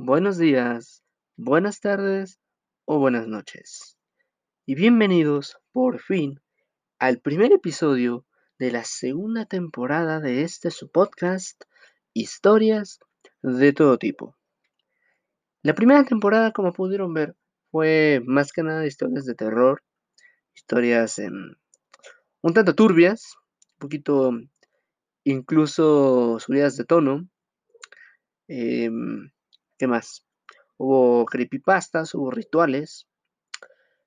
buenos días, buenas tardes o buenas noches. Y bienvenidos, por fin, al primer episodio de la segunda temporada de este su podcast, Historias de todo tipo. La primera temporada, como pudieron ver, fue más que nada historias de terror, historias un tanto turbias, un poquito incluso subidas de tono. Em, ¿Qué más? Hubo creepypastas, hubo rituales.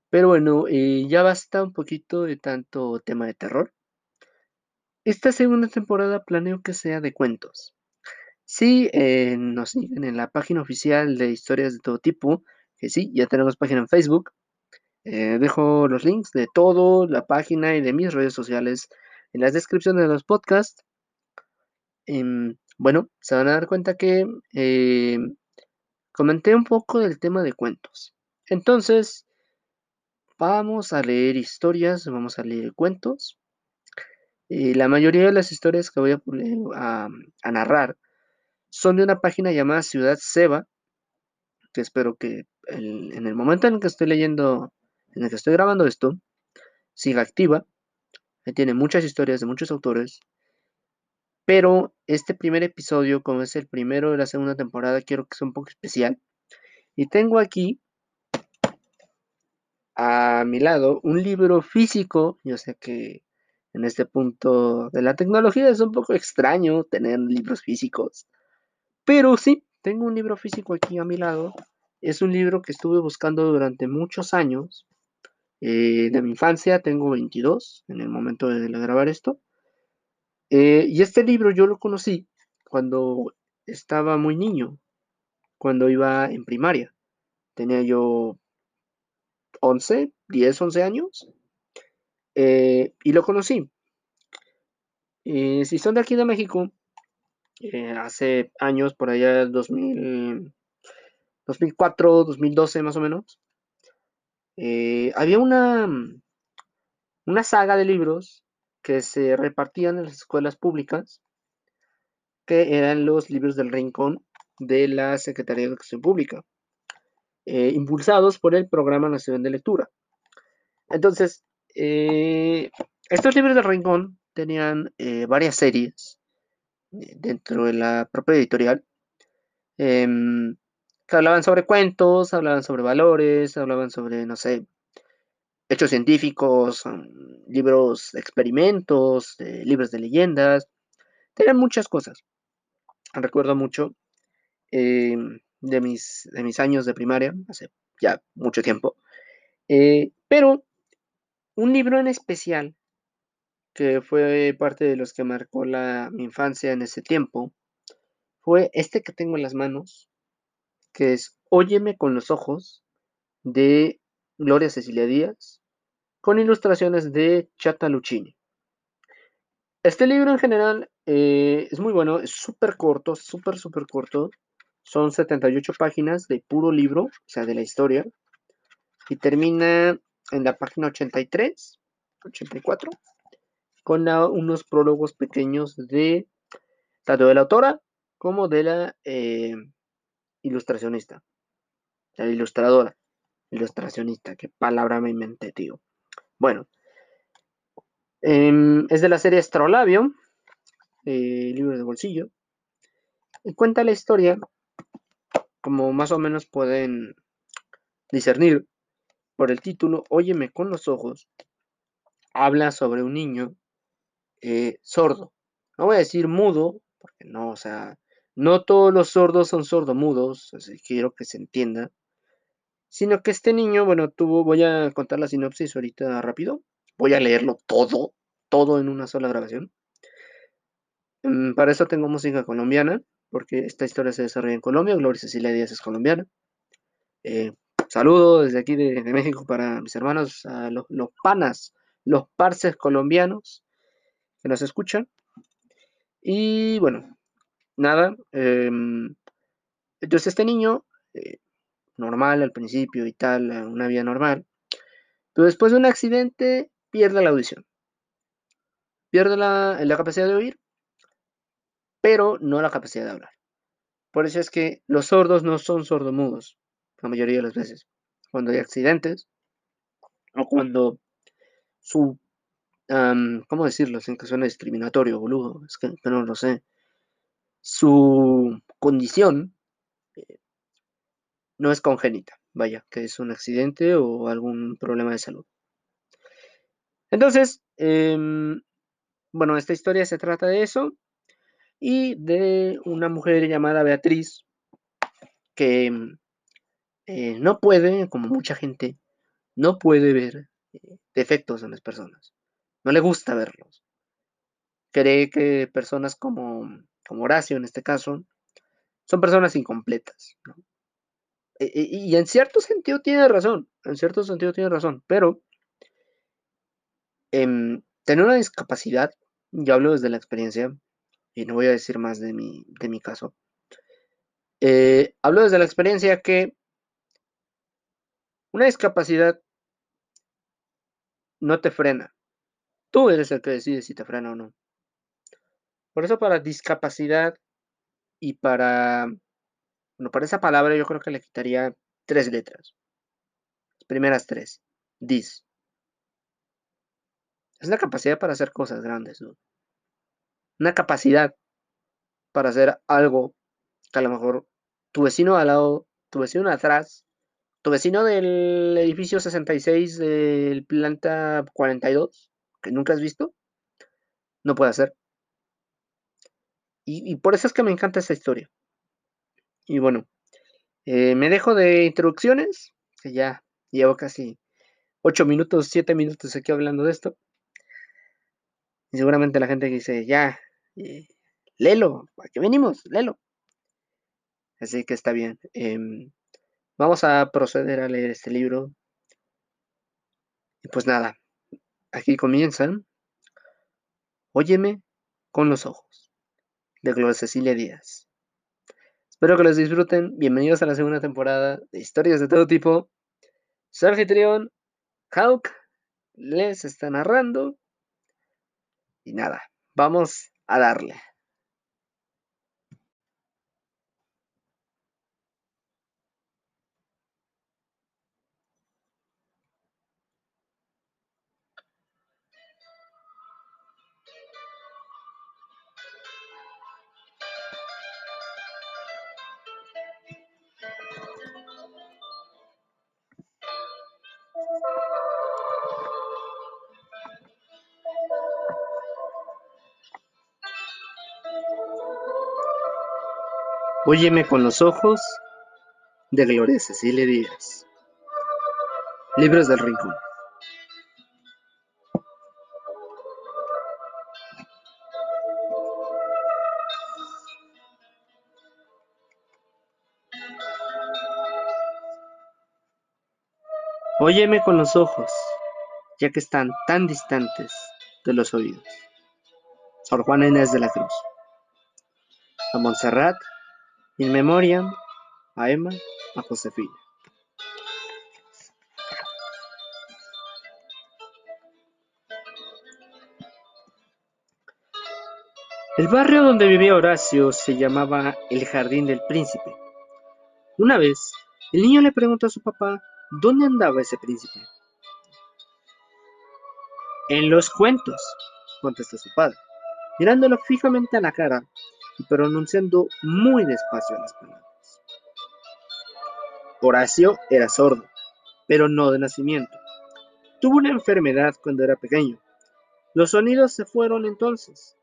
Pero bueno, eh, ya basta un poquito de tanto tema de terror. Esta segunda temporada planeo que sea de cuentos. Si eh, nos siguen en la página oficial de historias de todo tipo, que sí, ya tenemos página en Facebook. Eh, dejo los links de todo, la página y de mis redes sociales en las descripciones de los podcasts. Em, bueno, se van a dar cuenta que comenté un poco del tema de cuentos. Entonces, vamos a leer historias, vamos a leer cuentos. Y la mayoría de las historias que voy a, narrar son de una página llamada Ciudad Seba, que espero que en el momento en el que estoy leyendo, en el que estoy grabando esto, siga activa. Tiene muchas historias de muchos autores. Pero este primer episodio, como es el primero de la segunda temporada, quiero que sea un poco especial. Y tengo aquí a mi lado un libro físico. Yo sé que en este punto de la tecnología es un poco extraño tener libros físicos. Pero sí, tengo un libro físico aquí a mi lado. Es un libro que estuve buscando durante muchos años. Eh, de mi infancia, tengo 22 en el momento de grabar esto. Eh, y este libro yo lo conocí cuando estaba muy niño, cuando iba en primaria. Tenía yo 11, 10, 11 años. Eh, y lo conocí. Eh, si son de aquí de México, hace años, por allá 2000, 2004, 2012 más o menos, había una, una saga de libros que se repartían en las escuelas públicas, que eran los libros del rincón de la Secretaría de Educación Pública, eh, impulsados por el Programa Nacional de Lectura. Entonces, eh, estos libros del rincón tenían eh, varias series dentro de la propia editorial, em, que hablaban sobre cuentos, hablaban sobre valores, hablaban sobre, no sé, hechos científicos, libros de experimentos, libros de leyendas, tenían muchas cosas. Recuerdo mucho eh, de, mis, de mis años de primaria, hace ya mucho tiempo, eh, pero un libro en especial que fue parte de los que marcó la, mi infancia en ese tiempo, fue este que tengo en las manos, que es Óyeme con los ojos, de Gloria Cecilia Díaz, con ilustraciones de Chata Lucchini. Este libro en general eh, es muy bueno, es súper corto, súper, súper corto. Son 78 páginas de puro libro, o sea, de la historia. Y termina en la página 83, 84, con unos prólogos pequeños de tanto de la autora como de la eh, ilustracionista, la ilustradora, ilustracionista, qué palabra me inventé, tío. Bueno, em, es de la serie Astrolabio, eh, libro de bolsillo, y cuenta la historia, como más o menos pueden discernir por el título, Óyeme con los ojos, habla sobre un niño eh, sordo. No voy a decir mudo, porque no, o sea, no todos los sordos son sordomudos, así quiero que se entienda sino que este niño, bueno, tuvo, voy a contar la sinopsis ahorita rápido, voy a leerlo todo, todo en una sola grabación. Mm, para eso tengo música colombiana, porque esta historia se desarrolla en Colombia, Gloria Cecilia Díaz es colombiana. Eh, saludo desde aquí de, México para mis hermanos, a los, panas, los parces colombianos que nos escuchan. Y bueno, nada. Em, entonces este niño eh, normal al principio y tal, una vida normal. Pero después de un accidente pierde la audición. Pierde la, capacidad de oír, pero no la capacidad de hablar. Por eso es que los sordos no son sordomudos, la mayoría de las veces. Cuando hay accidentes o cuando su, ¿cómo decirlo? Sin que suene discriminatorio, boludo, es que, no lo sé. Su condición eh, no es congénita, vaya, que es un accidente o algún problema de salud. Entonces, em, bueno, esta historia se trata de eso y de una mujer llamada Beatriz que mm, eh, no puede, como mucha gente, no puede ver eh, defectos en las personas. No le gusta verlos. Cree que personas como, como Horacio, en este caso, son personas incompletas. E, e, y, en cierto sentido tiene razón, en cierto sentido tiene razón, pero em, tener una discapacidad, yo hablo desde la experiencia, y no voy a decir más de mi, de mi caso. Eh, hablo desde la experiencia que una discapacidad no te frena. Tú eres el que decide si te frena o no. Por eso para discapacidad y para, bueno, para esa palabra yo creo que le quitaría tres letras. Las primeras tres. Dis. Es una capacidad para hacer cosas grandes, ¿no? una capacidad para hacer algo que a lo mejor tu vecino al lado, tu vecino atrás, tu vecino del edificio 66 del planta 42, que nunca has visto, no puede hacer. Y, por eso es que me encanta esta historia. Y bueno, eh, me dejo de introducciones, que ya llevo casi 8 minutos, 7 minutos aquí hablando de esto. Y seguramente la gente dice, ya, eh, lelo, ¿para qué venimos? Lelo. Así que está bien. Em, vamos a proceder a leer este libro. Y pues nada, aquí comienzan. Óyeme con los ojos, de Gloria Cecilia Díaz. Espero que los disfruten. Bienvenidos a la segunda temporada de historias de todo tipo. Su anfitrión, Hawk, les está narrando. Y nada, vamos a darle. Óyeme con los ojos de Gloria Cecilia Díaz. Libros del Rincón. Óyeme con los ojos, ya que están tan distantes de los oídos. Sor Juana Inés de la Cruz. A Montserrat In memoriam a Emma, a Josefina. El barrio donde vivía Horacio se llamaba el Jardín del Príncipe. Una vez, el niño le preguntó a su papá dónde andaba ese príncipe. En los cuentos, contestó su padre, mirándolo fijamente a la cara pronunciando muy despacio las palabras. Horacio era sordo, pero no de nacimiento. Tuvo una enfermedad cuando era pequeño. Los sonidos se fueron entonces.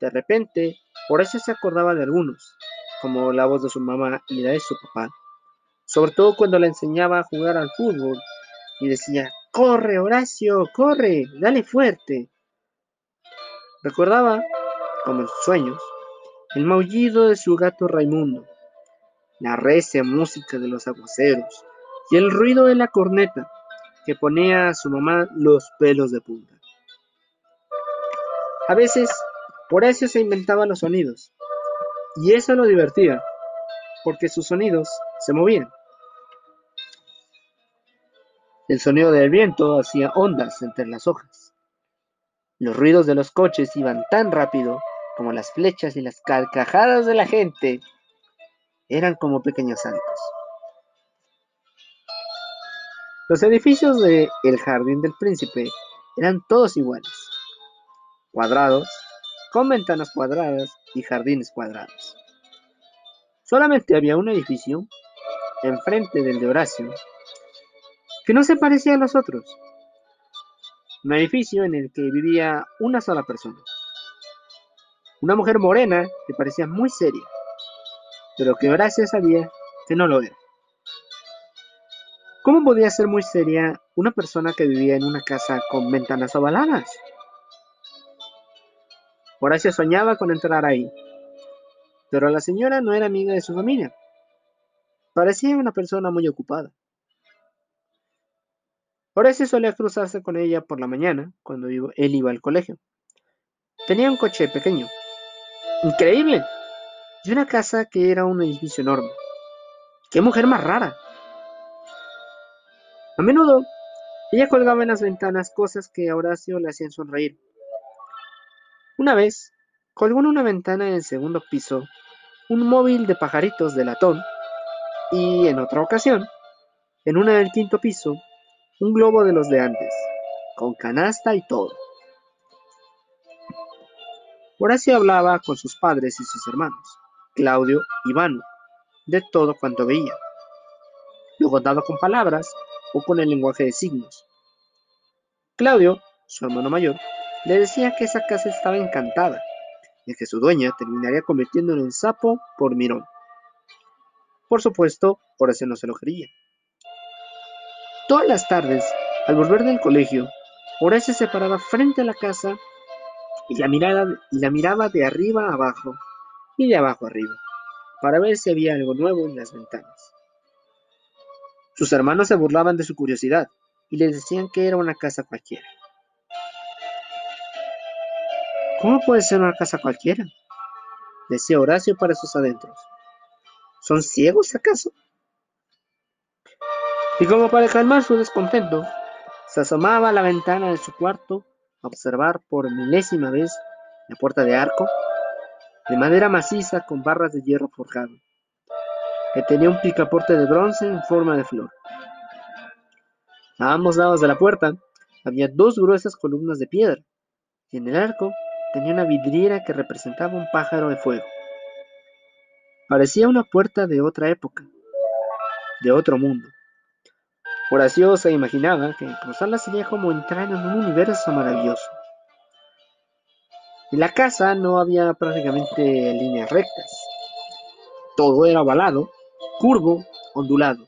De repente, Horacio se acordaba de algunos, como la voz de su mamá y la de su papá, sobre todo cuando le enseñaba a jugar al fútbol y decía, corre Horacio, corre, dale fuerte. Recordaba, como en sus sueños, el maullido de su gato Raimundo, la recia música de los aguaceros y el ruido de la corneta que ponía a su mamá los pelos de punta. A veces, Horacio se inventaba los sonidos, y eso lo divertía, porque sus sonidos se movían. El sonido del viento hacía ondas entre las hojas. Los ruidos de los coches iban tan rápido como las flechas y las carcajadas de la gente eran como pequeños saltos. Los edificios de El Jardín del Príncipe eran todos iguales, cuadrados, con ventanas cuadradas y jardines cuadrados. Solamente había un edificio, enfrente del de Horacio, que no se parecía a los otros. Un edificio en el que vivía una sola persona. Una mujer morena que parecía muy seria, pero que Horacio sabía que no lo era. ¿Cómo podía ser muy seria una persona que vivía en una casa con ventanas ovaladas? Horacio soñaba con entrar ahí, pero la señora no era amiga de su familia. Parecía una persona muy ocupada. Horacio solía cruzarse con ella por la mañana, cuando él iba al colegio. Tenía un coche pequeño. ¡Increíble! Y una casa que era un edificio enorme. ¡Qué mujer más rara! A menudo, ella colgaba en las ventanas cosas que a Horacio le hacían sonreír. Una vez, colgó en una ventana en el segundo piso un móvil de pajaritos de latón y, en otra ocasión, en una del quinto piso, un globo de los de antes, con canasta y todo. Horacio hablaba con sus padres y sus hermanos, Claudio y Vano, de todo cuanto veía. Lo contaba con palabras o con el lenguaje de signos. Claudio, su hermano mayor, le decía que esa casa estaba encantada y que su dueña terminaría convirtiéndolo en sapo por mirón. Por supuesto, Horacio no se lo creía. Todas las tardes, al volver del colegio, Horacio se paraba frente a la casa y la, miraba de arriba a abajo y de abajo arriba, para ver si había algo nuevo en las ventanas. Sus hermanos se burlaban de su curiosidad y le decían que era una casa cualquiera. ¿Cómo puede ser una casa cualquiera? decía Horacio para sus adentros. ¿Son ciegos acaso? Y como para calmar su descontento, se asomaba a la ventana de su cuarto observar por milésima vez la puerta de arco, de madera maciza con barras de hierro forjado que tenía un picaporte de bronce en forma de flor. A ambos lados de la puerta había dos gruesas columnas de piedra, y en el arco tenía una vidriera que representaba un pájaro de fuego. Parecía una puerta de otra época, de otro mundo. Horacio se imaginaba que cruzarla sería como entrar en un universo maravilloso. En la casa no había prácticamente líneas rectas. Todo era ovalado curvo, ondulado.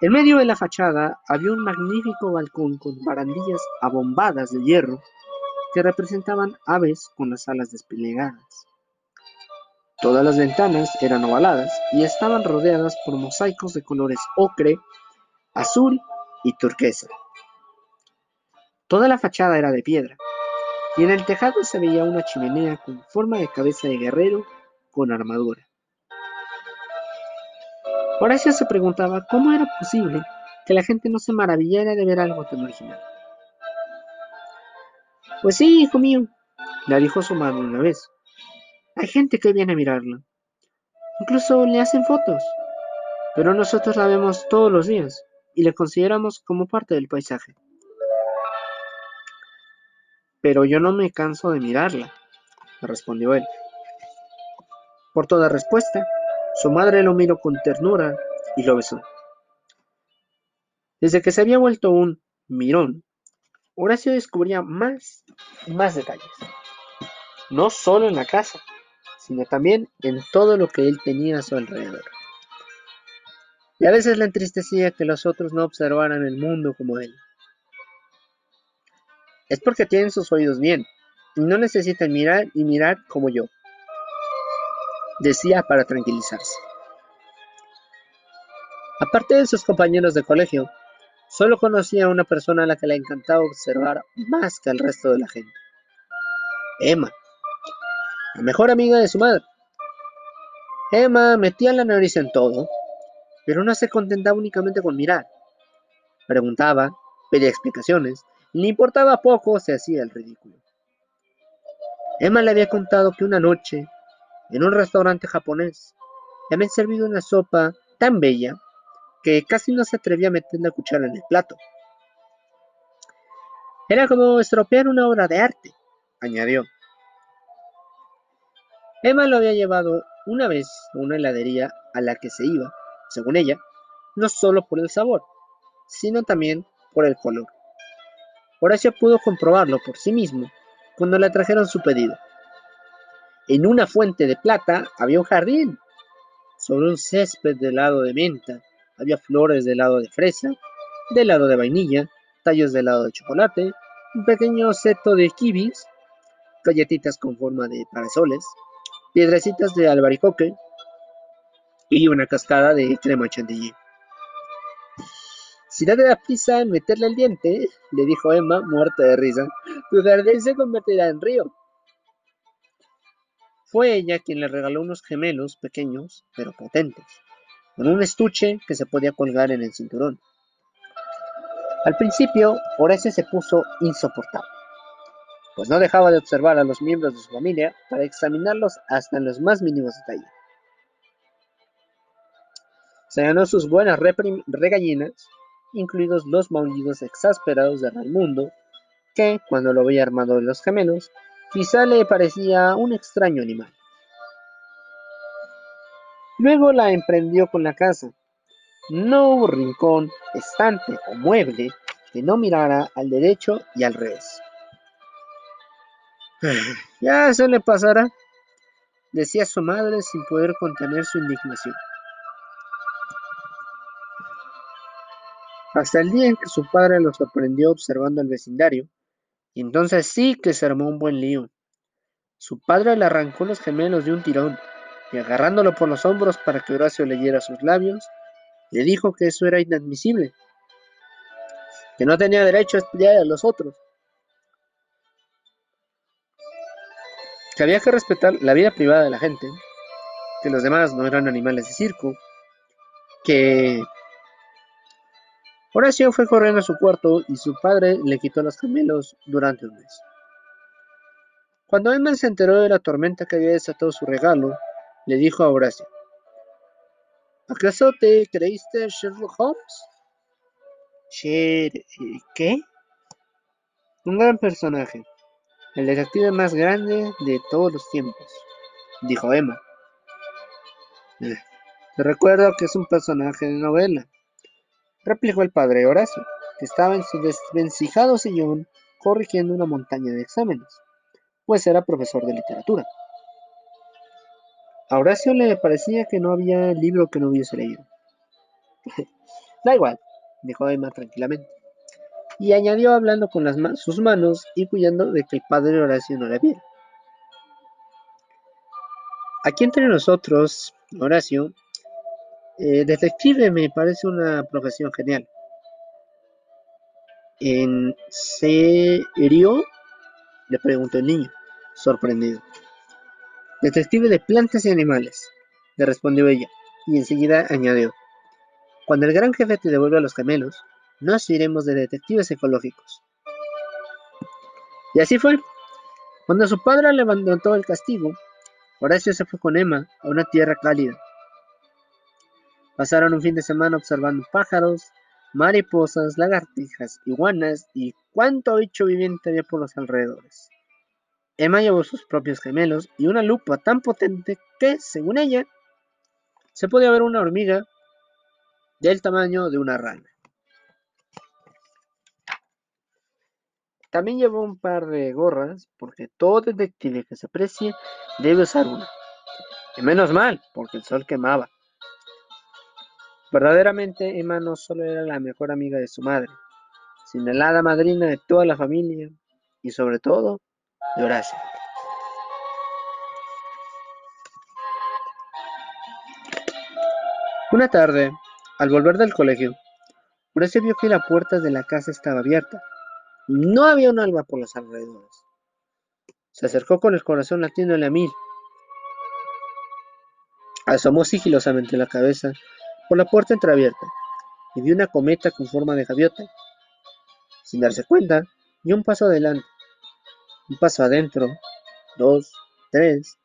En medio de la fachada había un magnífico balcón con barandillas abombadas de hierro que representaban aves con las alas desplegadas. Todas las ventanas eran ovaladas y estaban rodeadas por mosaicos de colores ocre, azul y turquesa. Toda la fachada era de piedra y en el tejado se veía una chimenea con forma de cabeza de guerrero con armadura. Horacio se preguntaba cómo era posible que la gente no se maravillara de ver algo tan original. Pues sí, hijo mío, le dijo su madre una vez. Hay gente que viene a mirarla. Incluso le hacen fotos. Pero nosotros la vemos todos los días y la consideramos como parte del paisaje. Pero yo no me canso de mirarla, respondió él. Por toda respuesta, su madre lo miró con ternura y lo besó. Desde que se había vuelto un mirón, Horacio descubría más y más detalles, no solo en la casa, sino también en todo lo que él tenía a su alrededor. Y a veces le entristecía que los otros no observaran el mundo como él. Es porque tienen sus oídos bien y no necesitan mirar y mirar como yo decía para tranquilizarse. Aparte de sus compañeros de colegio, solo conocía a una persona a la que le encantaba observar más que al resto de la gente. Emma, la mejor amiga de su madre. Emma metía la nariz en todo, pero no se contentaba únicamente con mirar. Preguntaba, pedía explicaciones, y le importaba poco se hacía el ridículo. Emma le había contado que una noche en un restaurante japonés. le habían servido una sopa tan bella que casi no se atrevía a meter la cuchara en el plato. Era como estropear una obra de arte, añadió. Emma lo había llevado una vez a una heladería a la que se iba, según ella, no solo por el sabor, sino también por el color. Horacio pudo comprobarlo por sí mismo cuando le trajeron su pedido. En una fuente de plata había un jardín. Sobre un césped de helado de menta había flores de helado de fresa, de helado de vainilla, tallos de helado de chocolate, un pequeño seto de kibis, galletitas con forma de parasoles, piedrecitas de albaricoque y una cascada de crema chantilly. Si no te da prisa en meterle el diente, le dijo Emma, muerta de risa, tu jardín se convertirá en río. Fue ella quien le regaló unos gemelos pequeños, pero potentes, con un estuche que se podía colgar en el cinturón. Al principio, Horacio se puso insoportable pues no dejaba de observar a los miembros de su familia para examinarlos hasta en los más mínimos detalles. Se ganó sus buenas regallinas, incluidos los maullidos exasperados de Raimundo, que, cuando lo veía armado de los gemelos, quizá le parecía un extraño animal. Luego la emprendió con la casa. No hubo rincón, estante o mueble que no mirara al derecho y al revés. Ya se le pasará, decía su madre sin poder contener su indignación. Hasta el día en que su padre lo sorprendió observando el vecindario, y entonces sí que se armó un buen lío. Su padre le arrancó los gemelos de un tirón, y agarrándolo por los hombros para que Horacio leyera sus labios, le dijo que eso era inadmisible, que no tenía derecho a estudiar a los otros, que había que respetar la vida privada de la gente, que los demás no eran animales de circo, que Horacio fue corriendo a su cuarto y su padre le quitó los gemelos durante un mes. Cuando Emma se enteró de la tormenta que había desatado su regalo, le dijo a Horacio, ¿acaso te creíste Sherlock Holmes? ¿Qué? Un gran personaje, el detective más grande de todos los tiempos, dijo Emma. Eh, te recuerdo que es un personaje de novela, replicó el padre Horacio, que estaba en su desvencijado sillón corrigiendo una montaña de exámenes, pues era profesor de literatura. A Horacio le parecía que no había libro que no hubiese leído. da igual, dijo Emma tranquilamente y añadió hablando con las sus manos y cuidando de que el padre Horacio no la viera. Aquí entre nosotros, Horacio, eh, detective me parece una profesión genial. ¿En serio? le preguntó el niño, sorprendido. Detective de plantas y animales, le respondió ella, y enseguida añadió. Cuando el gran jefe te devuelva los gemelos, nos iremos de detectives ecológicos. Y así fue. Cuando su padre levantó el castigo, Horacio se fue con Emma a una tierra cálida. Pasaron un fin de semana observando pájaros, mariposas, lagartijas, iguanas y cuánto bicho viviente había por los alrededores. Emma llevó sus propios gemelos y una lupa tan potente que, según ella, se podía ver una hormiga del tamaño de una rana. También llevó un par de gorras, porque todo detective que se aprecie debe usar una. Y menos mal, porque el sol quemaba. Verdaderamente Emma no solo era la mejor amiga de su madre, sino la hada madrina de toda la familia y sobre todo de Horacio. Una tarde, al volver del colegio, Horacio vio que la puerta de la casa estaba abierta no había un alma por los alrededores. Se acercó con el corazón latiendo a mil. Asomó sigilosamente la cabeza por la puerta entreabierta y vio una cometa con forma de gaviota. Sin darse cuenta, dio un paso adelante, un paso adentro, dos, tres,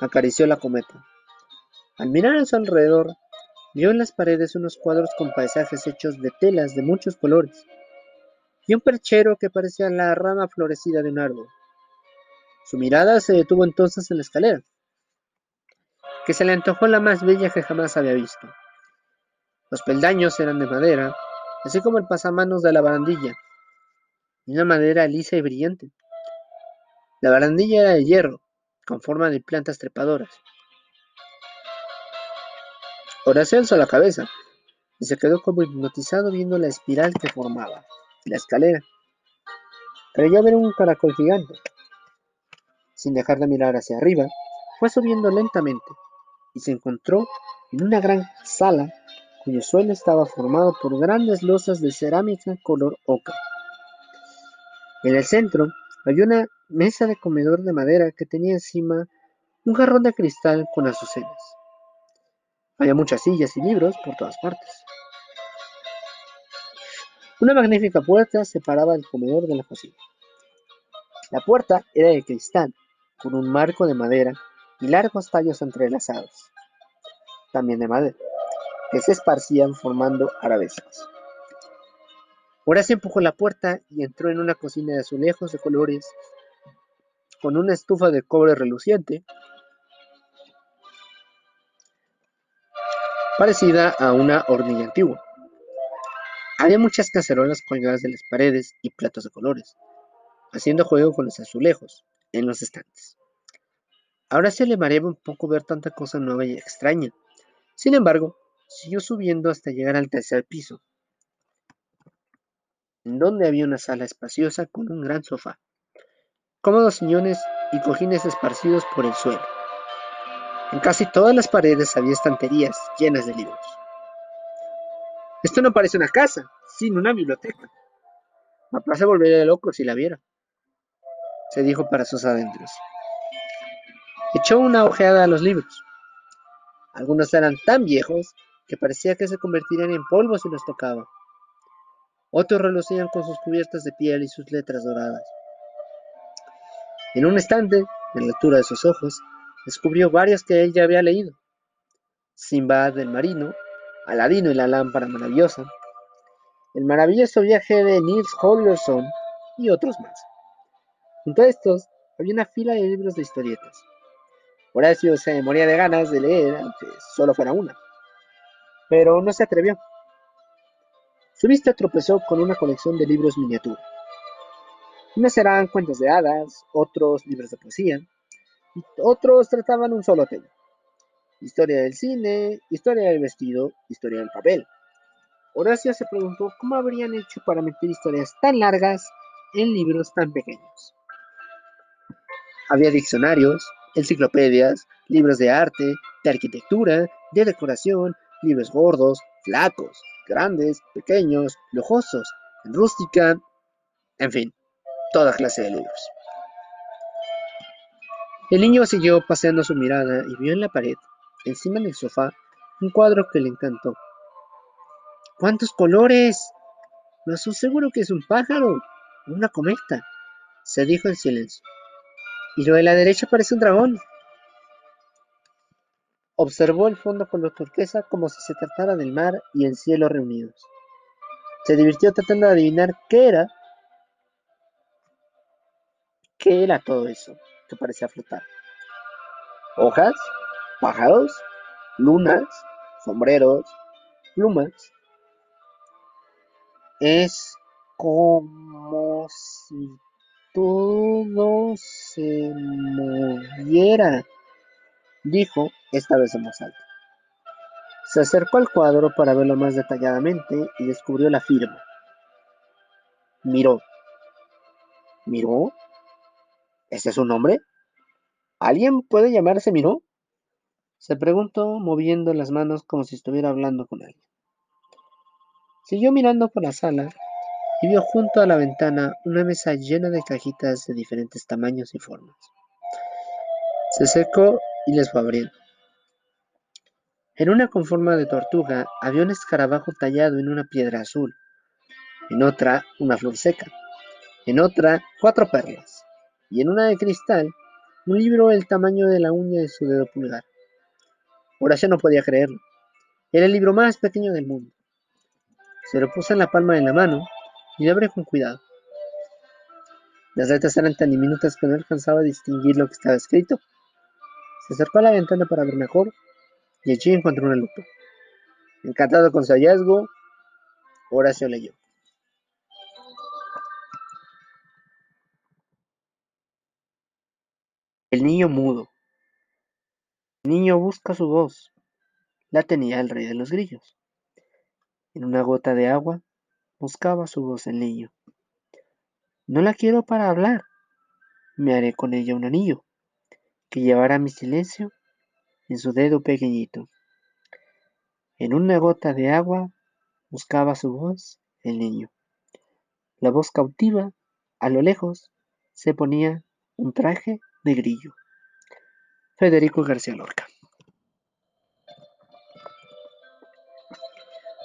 acarició la cometa. Al mirar a su alrededor, vio en las paredes unos cuadros con paisajes hechos de telas de muchos colores y un perchero que parecía la rama florecida de un árbol. Su mirada se detuvo entonces en la escalera, que se le antojó la más bella que jamás había visto. Los peldaños eran de madera, así como el pasamanos de la barandilla, y una madera lisa y brillante. La barandilla era de hierro, con forma de plantas trepadoras. Horacio alzó la cabeza y se quedó como hipnotizado viendo la espiral que formaba la escalera. Creyó ver un caracol gigante. Sin dejar de mirar hacia arriba, fue subiendo lentamente y se encontró en una gran sala cuyo suelo estaba formado por grandes losas de cerámica color ocre. En el centro había una mesa de comedor de madera que tenía encima un jarrón de cristal con azucenas. Había muchas sillas y libros por todas partes. Una magnífica puerta separaba el comedor de la cocina. La puerta era de cristal, con un marco de madera y largos tallos entrelazados, también de madera, que se esparcían formando arabescos. Horacio empujó la puerta y entró en una cocina de azulejos de colores, con una estufa de cobre reluciente, parecida a una hornilla antigua. Había muchas cacerolas colgadas de las paredes y platos de colores, haciendo juego con los azulejos en los estantes. Ahora se le mareaba un poco ver tanta cosa nueva y extraña. Sin embargo, siguió subiendo hasta llegar al tercer piso, en donde había una sala espaciosa con un gran sofá, cómodos sillones y cojines esparcidos por el suelo. En casi todas las paredes había estanterías llenas de libros. Esto no parece una casa, sino una biblioteca. Papá se volvería loco si la viera, se dijo para sus adentros. Echó una ojeada a los libros. Algunos eran tan viejos que parecía que se convertirían en polvo si los tocaba. Otros relucían con sus cubiertas de piel y sus letras doradas. En un estante, en la altura de sus ojos, descubrió varios que él ya había leído. Simbad del Marino, Aladino y la lámpara maravillosa, El maravilloso viaje de Nils Holgersson y otros más. Junto a estos había una fila de libros de historietas. Horacio se moría de ganas de leer, aunque solo fuera una, pero no se atrevió. Su vista tropezó con una colección de libros miniatura. Unos eran cuentos de hadas, otros libros de poesía, y otros trataban un solo tema. Historia del cine, historia del vestido, historia del papel. Horacio se preguntó cómo habrían hecho para meter historias tan largas en libros tan pequeños. Había diccionarios, enciclopedias, libros de arte, de arquitectura, de decoración, libros gordos, flacos, grandes, pequeños, lujosos, en rústica, en fin, toda clase de libros. El niño siguió paseando su mirada y vio en la pared, encima del sofá, un cuadro que le encantó. ¡Cuántos colores! No estoy seguro que es un pájaro, una cometa, se dijo en silencio. Y lo de la derecha parece un dragón. Observó el fondo color turquesa como si se tratara del mar y el cielo reunidos. Se divirtió tratando de adivinar qué era. ¿Qué era todo eso que parecía flotar? ¿Hojas? ¿Pájaros? ¿Lunas? ¿Sombreros? ¿Plumas? Es como si todo se moviera dijo, esta vez en voz alta. Se acercó al cuadro para verlo más detalladamente y descubrió la firma. Miró. ¿Miró? ¿Ese es su nombre? ¿Alguien puede llamarse Miró? Se preguntó moviendo las manos como si estuviera hablando con alguien. Siguió mirando por la sala y vio junto a la ventana una mesa llena de cajitas de diferentes tamaños y formas. Se secó y les fue abriendo. En una con forma de tortuga había un escarabajo tallado en una piedra azul, en otra una flor seca, en otra cuatro perlas, y en una de cristal un libro del tamaño de la uña de su dedo pulgar. Horacio no podía creerlo. Era el libro más pequeño del mundo. Se lo puso en la palma de la mano y lo abrió con cuidado. Las letras eran tan diminutas que no alcanzaba a distinguir lo que estaba escrito. Se acercó a la ventana para ver mejor y allí encontró una lupa. Encantado con su hallazgo, Horacio leyó. El niño mudo. El niño busca su voz. La tenía el rey de los grillos. En una gota de agua buscaba su voz el niño. No la quiero para hablar. Me haré con ella un anillo que llevará mi silencio en su dedo pequeñito. En una gota de agua buscaba su voz el niño. La voz cautiva, a lo lejos, se ponía un traje de grillo. Federico García Lorca.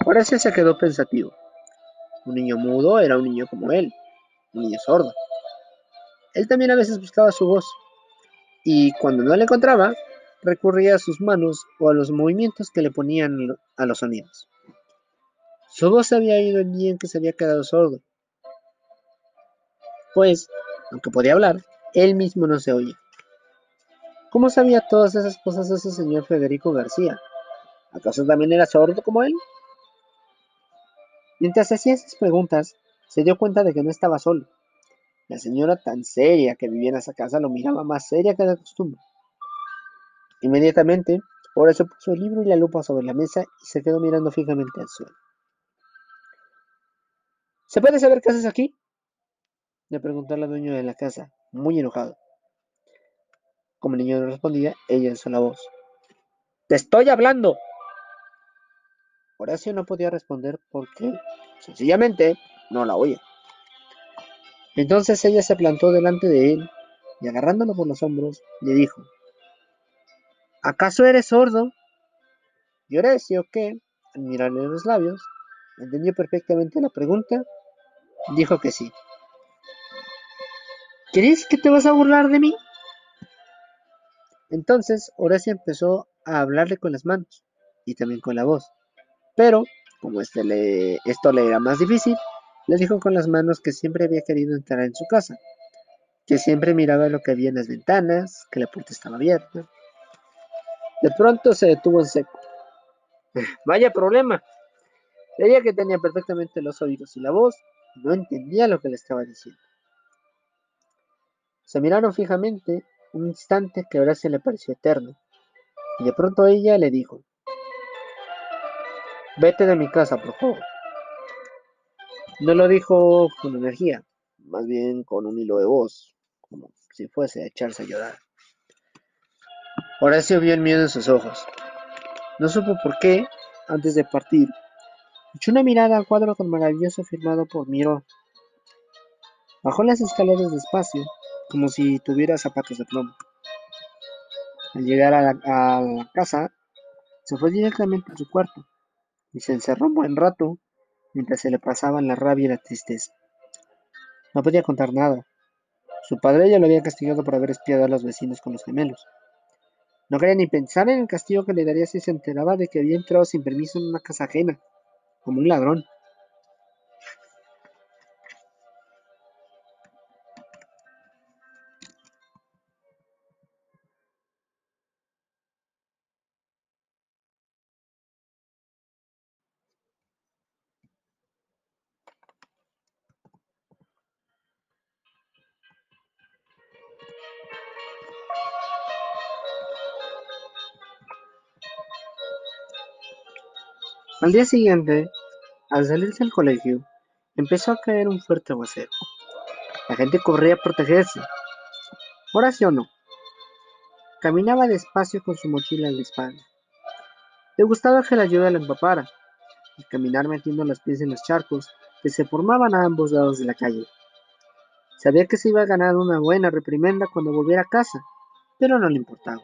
Horacio se quedó pensativo. Un niño mudo era un niño como él, un niño sordo. Él también a veces buscaba su voz, y cuando no la encontraba, recurría a sus manos o a los movimientos que le ponían a los sonidos. Su voz se había ido el día en que se había quedado sordo, pues, aunque podía hablar, él mismo no se oía. ¿Cómo sabía todas esas cosas ese señor Federico García? ¿Acaso también era sordo como él? Mientras hacía esas preguntas, se dio cuenta de que no estaba solo. La señora tan seria que vivía en esa casa lo miraba más seria que de costumbre. Inmediatamente, Horacio puso el libro y la lupa sobre la mesa y se quedó mirando fijamente al suelo. ¿Se puede saber qué haces aquí? Le preguntó la dueña de la casa, muy enojado. Como el niño no respondía, ella alzó la voz. ¡Te estoy hablando! Horacio no podía responder porque, sencillamente, no la oía. Entonces ella se plantó delante de él y agarrándolo por los hombros, le dijo, ¿acaso eres sordo? Y Horacio, que, al mirarle los labios, entendió perfectamente la pregunta, dijo que sí. ¿Crees que te vas a burlar de mí? Entonces Horacio empezó a hablarle con las manos y también con la voz. Pero, como este esto le era más difícil, le dijo con las manos que siempre había querido entrar en su casa, que siempre miraba lo que había en las ventanas, que la puerta estaba abierta. De pronto se detuvo en seco. Vaya problema. Ella que tenía perfectamente los oídos y la voz, no entendía lo que le estaba diciendo. Se miraron fijamente un instante que ahora se le pareció eterno, y de pronto ella le dijo, Vete de mi casa, por favor. No lo dijo con energía, más bien con un hilo de voz, como si fuese a echarse a llorar. Horacio vio el miedo en sus ojos. No supo por qué, antes de partir, echó una mirada al cuadro tan maravilloso firmado por Miró. Bajó las escaleras despacio, como si tuviera zapatos de plomo. Al llegar a la, a la casa, se fue directamente a su cuarto y se encerró un buen rato mientras se le pasaban la rabia y la tristeza. No podía contar nada. Su padre ya lo había castigado por haber espiado a los vecinos con los gemelos. No quería ni pensar en el castigo que le daría si se enteraba de que había entrado sin permiso en una casa ajena, como un ladrón. Al día siguiente, al salirse del colegio, empezó a caer un fuerte aguacero. La gente corría a protegerse. Horacio no. Caminaba despacio con su mochila en la espalda. Le gustaba que la lluvia la empapara y caminar metiendo los pies en los charcos que se formaban a ambos lados de la calle. Sabía que se iba a ganar una buena reprimenda cuando volviera a casa, pero no le importaba.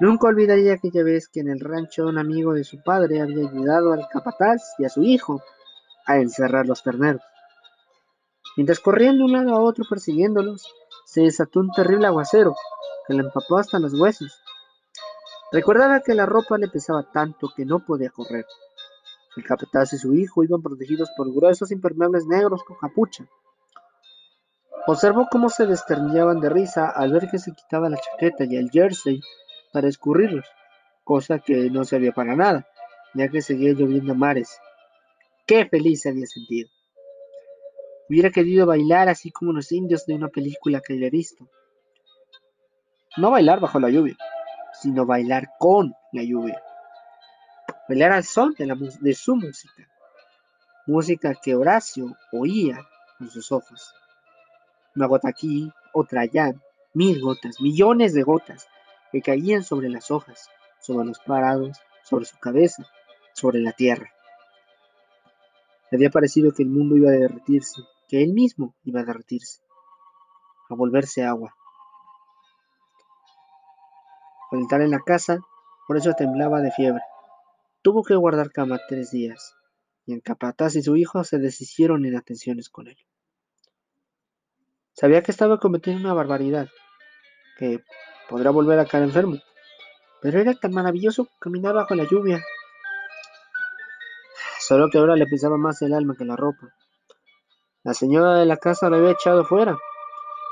Nunca olvidaría aquella vez que en el rancho un amigo de su padre había ayudado al capataz y a su hijo a encerrar los terneros. Mientras corrían de un lado a otro persiguiéndolos, se desató un terrible aguacero que le empapó hasta los huesos. Recordaba que la ropa le pesaba tanto que no podía correr. El capataz y su hijo iban protegidos por gruesos impermeables negros con capucha. Observó cómo se desternillaban de risa al ver que se quitaba la chaqueta y el jersey para escurrirlos, cosa que no se había para nada, ya que seguía lloviendo mares. ¡Qué feliz se había sentido! Hubiera querido bailar así como los indios de una película que había visto. No bailar bajo la lluvia, sino bailar con la lluvia. Bailar al son de, la, de su música. Música que Horacio oía con sus ojos. Una gota aquí, otra allá, mil gotas, millones de gotas que caían sobre las hojas, sobre los parados, sobre su cabeza, sobre la tierra. Le había parecido que el mundo iba a derretirse, que él mismo iba a derretirse, a volverse agua. Al entrar en la casa, por eso temblaba de fiebre. Tuvo que guardar cama tres días, y el capataz y su hijo se deshicieron en atenciones con él. Sabía que estaba cometiendo una barbaridad, que podría volver a caer enfermo, pero era tan maravilloso caminar bajo la lluvia. Solo que ahora le pesaba más el alma que la ropa. La señora de la casa lo había echado fuera,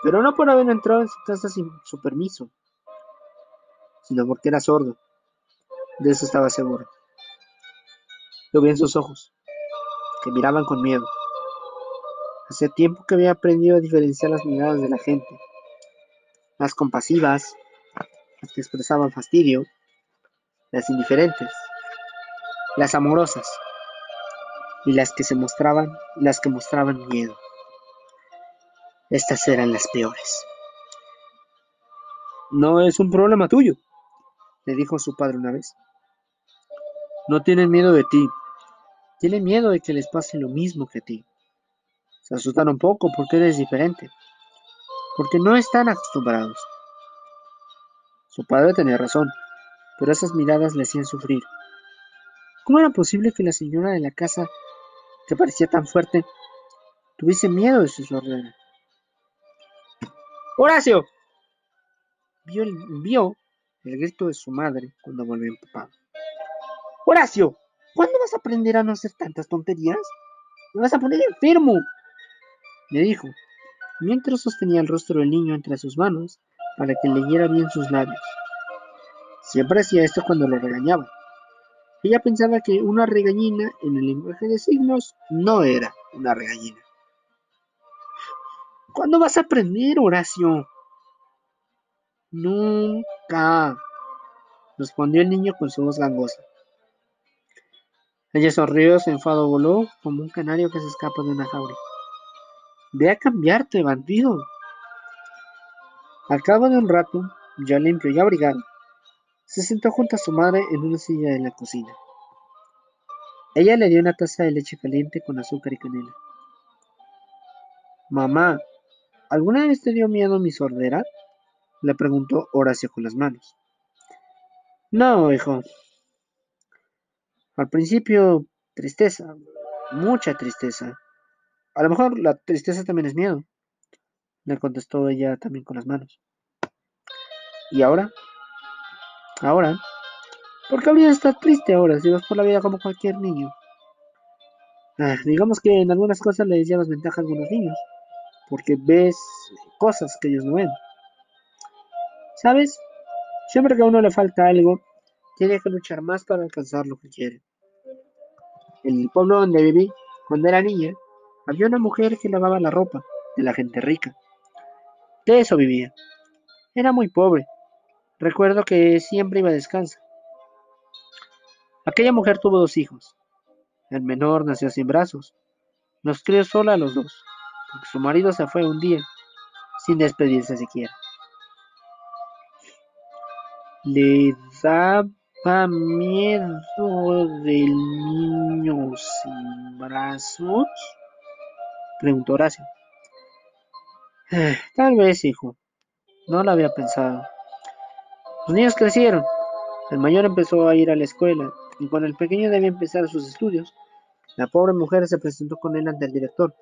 pero no por haber entrado en su casa sin su permiso, sino porque era sordo. De eso estaba seguro. Lo vi en sus ojos, que miraban con miedo. Hacía tiempo que había aprendido a diferenciar las miradas de la gente. Las compasivas, las que expresaban fastidio, las indiferentes, las amorosas y las que se mostraban, las que mostraban miedo. Estas eran las peores. No es un problema tuyo, le dijo su padre una vez. No tienen miedo de ti, tienen miedo de que les pase lo mismo que a ti. Se asustan un poco porque eres diferente, porque no están acostumbrados. Su padre tenía razón, pero esas miradas le hacían sufrir. ¿Cómo era posible que la señora de la casa, que parecía tan fuerte, tuviese miedo de su sordera? ¡Horacio! Vio el, vio el grito de su madre cuando volvió empapado. ¡Horacio! ¿Cuándo vas a aprender a no hacer tantas tonterías? Me vas a poner enfermo, le dijo, mientras sostenía el rostro del niño entre sus manos para que leyera bien sus labios. Siempre hacía esto cuando lo regañaba. Ella pensaba que una regañina en el lenguaje de signos no era una regañina. ¿Cuándo vas a aprender, Horacio? Nunca, respondió el niño con su voz gangosa. Ella sonrió, su enfado voló como un canario que se escapa de una jaula. Ve a cambiarte, bandido. Al cabo de un rato, ya limpio y abrigado, se sentó junto a su madre en una silla de la cocina. Ella le dio una taza de leche caliente con azúcar y canela. Mamá, ¿alguna vez te dio miedo mi sordera? le preguntó Horacio con las manos. No, hijo. Al principio, tristeza, mucha tristeza. A lo mejor la tristeza también es miedo, le contestó ella también con las manos. ¿Y ahora? Ahora, ¿por qué habría de estar triste ahora si vas por la vida como cualquier niño? Ah, digamos que en algunas cosas les llevas ventaja a algunos niños, porque ves cosas que ellos no ven. ¿Sabes? Siempre que a uno le falta algo, tiene que luchar más para alcanzar lo que quiere. En el pueblo donde viví, cuando era niña, había una mujer que lavaba la ropa de la gente rica. De eso vivía. Era muy pobre. Recuerdo que siempre iba descansa. Aquella mujer tuvo dos hijos. El menor nació sin brazos. Los crió sola a los dos, porque su marido se fue un día, sin despedirse siquiera. ¿Le daba miedo del niño sin brazos? preguntó Horacio. Tal vez, hijo. No lo había pensado. Los niños crecieron. El mayor empezó a ir a la escuela y cuando el pequeño debía empezar sus estudios, la pobre mujer se presentó con él ante el director.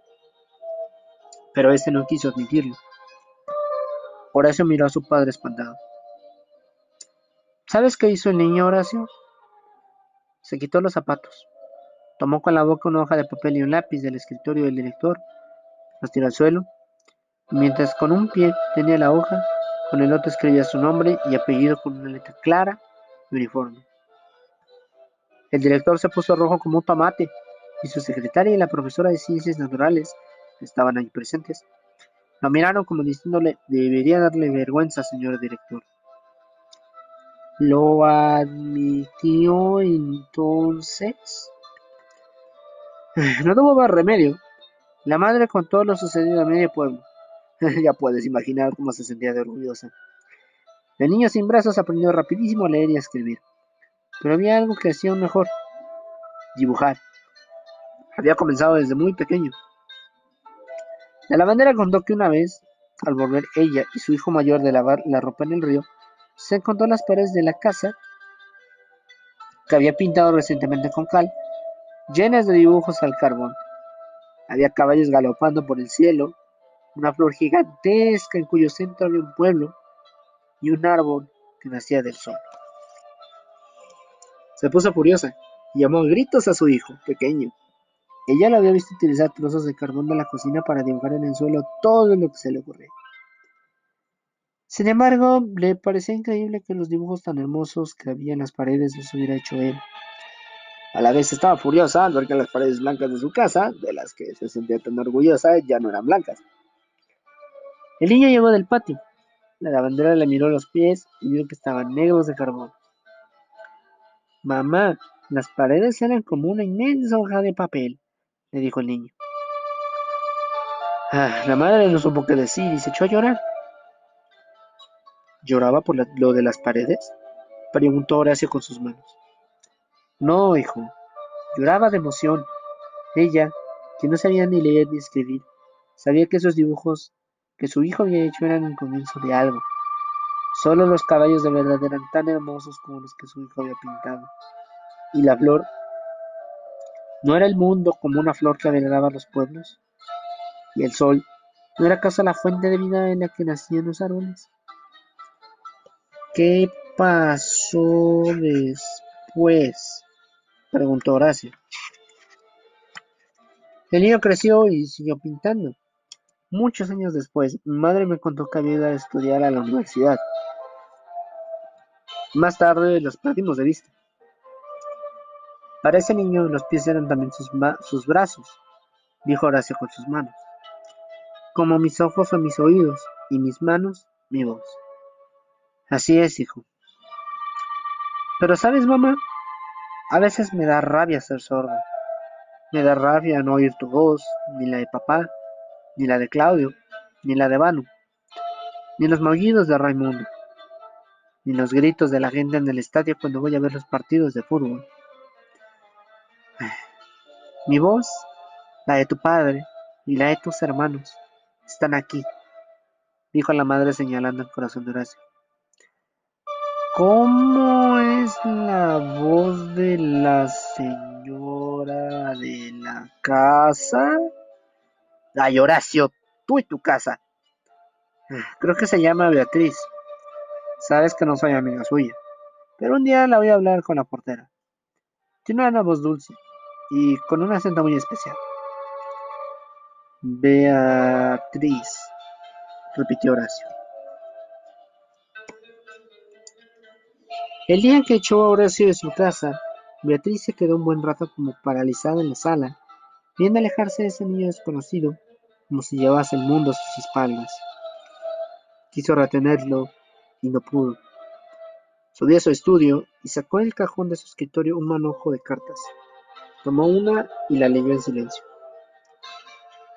Pero este no quiso admitirlo. Horacio miró a su padre espantado. ¿Sabes qué hizo el niño Horacio? Se quitó los zapatos, tomó con la boca una hoja de papel y un lápiz del escritorio del director, los tiró al suelo, mientras con un pie tenía la hoja, con el otro escribía su nombre y apellido con una letra clara y uniforme. El director se puso rojo como un tomate y su secretaria y la profesora de ciencias naturales, que estaban ahí presentes, lo miraron como diciéndole, debería darle vergüenza, señor director. ¿Lo admitió entonces? No tuvo más remedio. La madre contó lo sucedido a medio pueblo. ya puedes imaginar cómo se sentía de orgullosa. El niño sin brazos aprendió rapidísimo a leer y a escribir. Pero había algo que hacía mejor. Dibujar. Había comenzado desde muy pequeño. La lavandera contó que una vez, al volver ella y su hijo mayor de lavar la ropa en el río, se encontró las paredes de la casa que había pintado recientemente con cal, llenas de dibujos al carbón. Había caballos galopando por el cielo, una flor gigantesca en cuyo centro había un pueblo y un árbol que nacía del sol. Se puso furiosa y llamó a gritos a su hijo pequeño. Ella lo había visto utilizar trozos de carbón de la cocina para dibujar en el suelo todo lo que se le ocurría. Sin embargo, le parecía increíble que los dibujos tan hermosos que había en las paredes los hubiera hecho él. A la vez estaba furiosa al ver que las paredes blancas de su casa, de las que se sentía tan orgullosa, ya no eran blancas. El niño llegó del patio. La lavandera le miró los pies y vio que estaban negros de carbón. Mamá, las paredes eran como una inmensa hoja de papel, le dijo el niño. Ah, la madre no supo qué decir y se echó a llorar. ¿Lloraba por lo de las paredes? Preguntó Horacio con sus manos. No, hijo, lloraba de emoción. Ella, que no sabía ni leer ni escribir, sabía que esos dibujos que su hijo había hecho eran el comienzo de algo. Solo los caballos de verdad eran tan hermosos como los que su hijo había pintado. Y la flor, ¿no era el mundo como una flor que alegraba los pueblos? ¿Y el sol, no era acaso la fuente de vida en la que nacían los árboles? ¿Qué pasó después? preguntó Horacio. El niño creció y siguió pintando. Muchos años después, mi madre me contó que había ido a estudiar a la universidad. Más tarde los perdimos de vista. Para ese niño los pies eran también sus, sus brazos, dijo Horacio con sus manos. Como mis ojos son mis oídos y mis manos mi voz. Así es, hijo. Pero sabes, mamá, a veces me da rabia ser sordo. Me da rabia no oír tu voz, ni la de papá, ni la de Claudio, ni la de Vanu, ni los maullidos de Raimundo, ni los gritos de la gente en el estadio cuando voy a ver los partidos de fútbol. Mi voz, la de tu padre y la de tus hermanos, están aquí, dijo la madre señalando el corazón de Horacio. ¿Cómo es la voz de la señora de la casa? Ay, Horacio, tú y tu casa. Creo que se llama Beatriz. Sabes que no soy amiga suya. Pero un día la voy a hablar con la portera. Tiene una voz dulce y con un acento muy especial. Beatriz, repitió Horacio. El día que echó a Horacio de su casa, Beatriz se quedó un buen rato como paralizada en la sala, viendo alejarse de ese niño desconocido, como si llevase el mundo a sus espaldas. Quiso retenerlo y no pudo. Subió a su estudio y sacó del cajón de su escritorio un manojo de cartas. Tomó una y la leyó en silencio.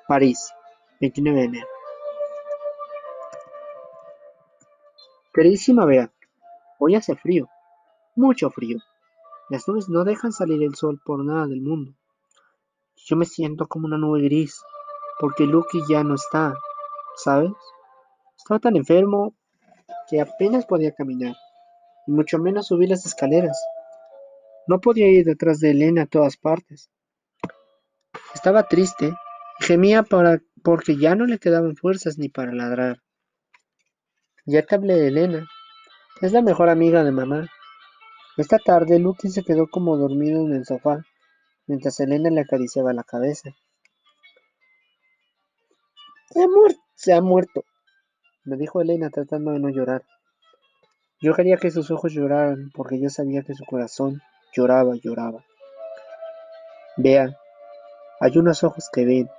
París, 29 de enero. Queridísima Bea, hoy hace frío mucho frío. Las nubes no dejan salir el sol por nada del mundo. Yo me siento como una nube gris, porque Lucky ya no está, ¿sabes? Estaba tan enfermo que apenas podía caminar, y mucho menos subir las escaleras. No podía ir detrás de Elena a todas partes. Estaba triste y gemía para, porque ya no le quedaban fuerzas ni para ladrar. Ya te hablé de Elena. Es la mejor amiga de mamá Esta tarde Lucky se quedó como dormido en el sofá, mientras Elena le acariciaba la cabeza. Se ha muerto, se ha muerto, me dijo Elena tratando de no llorar. Yo quería que sus ojos lloraran, porque yo sabía que su corazón lloraba, lloraba. Vea, hay unos ojos que ven,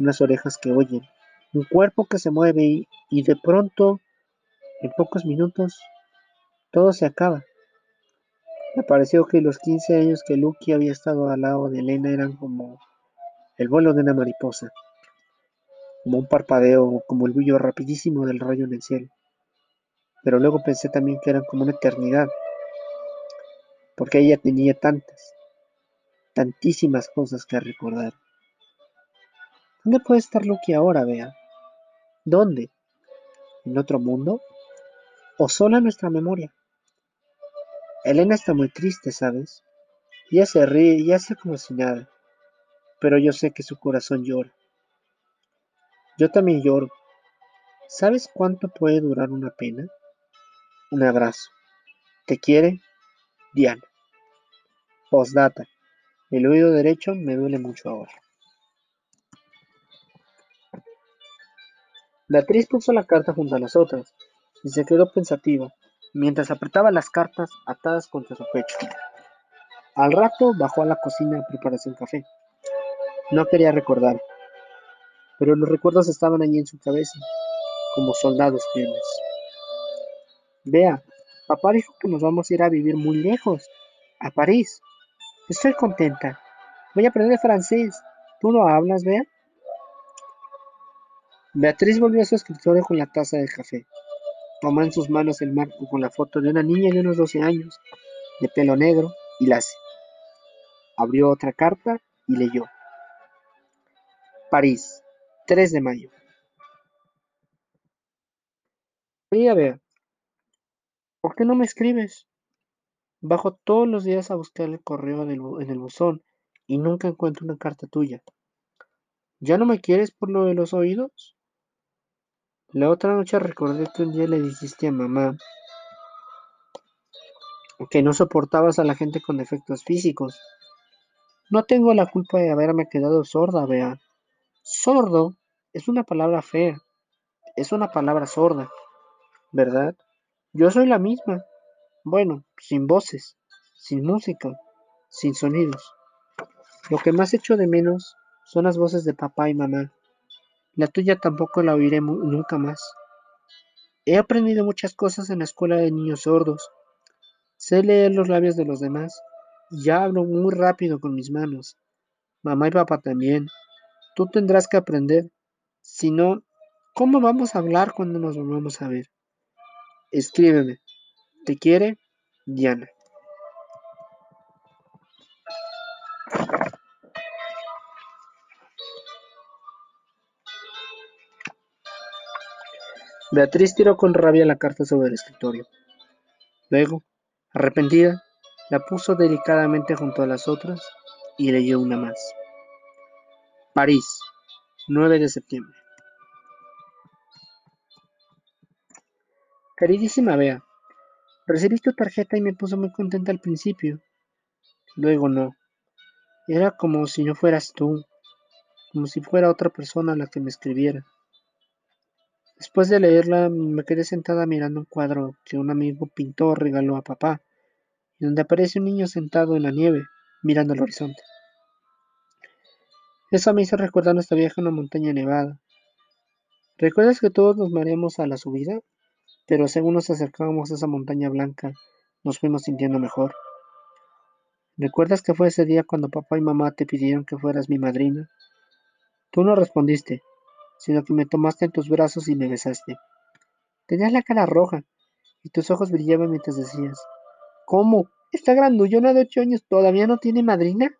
unas orejas que oyen, un cuerpo que se mueve y, y de pronto, en pocos minutos, todo se acaba. Me pareció que los 15 años que Lucky había estado al lado de Elena eran como el vuelo de una mariposa, como un parpadeo, como el brillo rapidísimo del rayo en el cielo. Pero luego pensé también que eran como una eternidad, porque ella tenía tantas, tantísimas cosas que recordar. ¿Dónde puede estar Lucky ahora, Bea? ¿Dónde? ¿En otro mundo? ¿O solo en nuestra memoria? Elena está muy triste, ¿sabes? Ella se ríe y hace como si nada, pero yo sé que su corazón llora. Yo también lloro. ¿Sabes cuánto puede durar una pena? Un abrazo. ¿Te quiere? Diana. Postdata. El oído derecho me duele mucho ahora. Beatriz puso la carta junto a las otras y se quedó pensativa mientras apretaba las cartas atadas contra su pecho. Al rato bajó a la cocina a prepararse un café. No quería recordar, pero los recuerdos estaban allí en su cabeza, como soldados fieles. Vea, papá dijo que nos vamos a ir a vivir muy lejos, a París. Estoy contenta. Voy a aprender francés. ¿Tú lo hablas, Bea? Beatriz volvió a su escritorio con la taza de café. Tomó en sus manos el marco con la foto de una niña de unos 12 años, de pelo negro y lacio. Abrió otra carta y leyó. París, 3 de mayo. Querida Bea, ¿por qué no me escribes? Bajo todos los días a buscar el correo en el, en el buzón y nunca encuentro una carta tuya. ¿Ya no me quieres por lo de los oídos? La otra noche recordé que un día le dijiste a mamá que no soportabas a la gente con defectos físicos. No tengo la culpa de haberme quedado sorda, Bea. Sordo es una palabra fea. Es una palabra sorda, ¿verdad? Yo soy la misma. Bueno, sin voces, sin música, sin sonidos. Lo que más echo de menos son las voces de papá y mamá. La tuya tampoco la oiré nunca más. He aprendido muchas cosas en la escuela de niños sordos. Sé leer los labios de los demás y ya hablo muy rápido con mis manos. Mamá y papá también. Tú tendrás que aprender. Si no, ¿cómo vamos a hablar cuando nos volvamos a ver? Escríbeme. ¿Te quiere? Diana. Beatriz tiró con rabia la carta sobre el escritorio. Luego, arrepentida, la puso delicadamente junto a las otras y leyó una más. París, 9 de septiembre. Queridísima Bea, recibí tu tarjeta y me puso muy contenta al principio. Luego no. Era como si no fueras tú, como si fuera otra persona la que me escribiera. Después de leerla, me quedé sentada mirando un cuadro que un amigo pintó regaló a papá, donde aparece un niño sentado en la nieve, mirando el horizonte. Eso me hizo recordar nuestra viaje a una montaña nevada. ¿Recuerdas que todos nos mareamos a la subida? Pero según nos acercábamos a esa montaña blanca, nos fuimos sintiendo mejor. ¿Recuerdas que fue ese día cuando papá y mamá te pidieron que fueras mi madrina? Tú no respondiste, sino que me tomaste en tus brazos y me besaste. Tenías la cara roja y tus ojos brillaban mientras decías, ¿Cómo? ¿Esta grandullona de ocho años todavía no tiene madrina?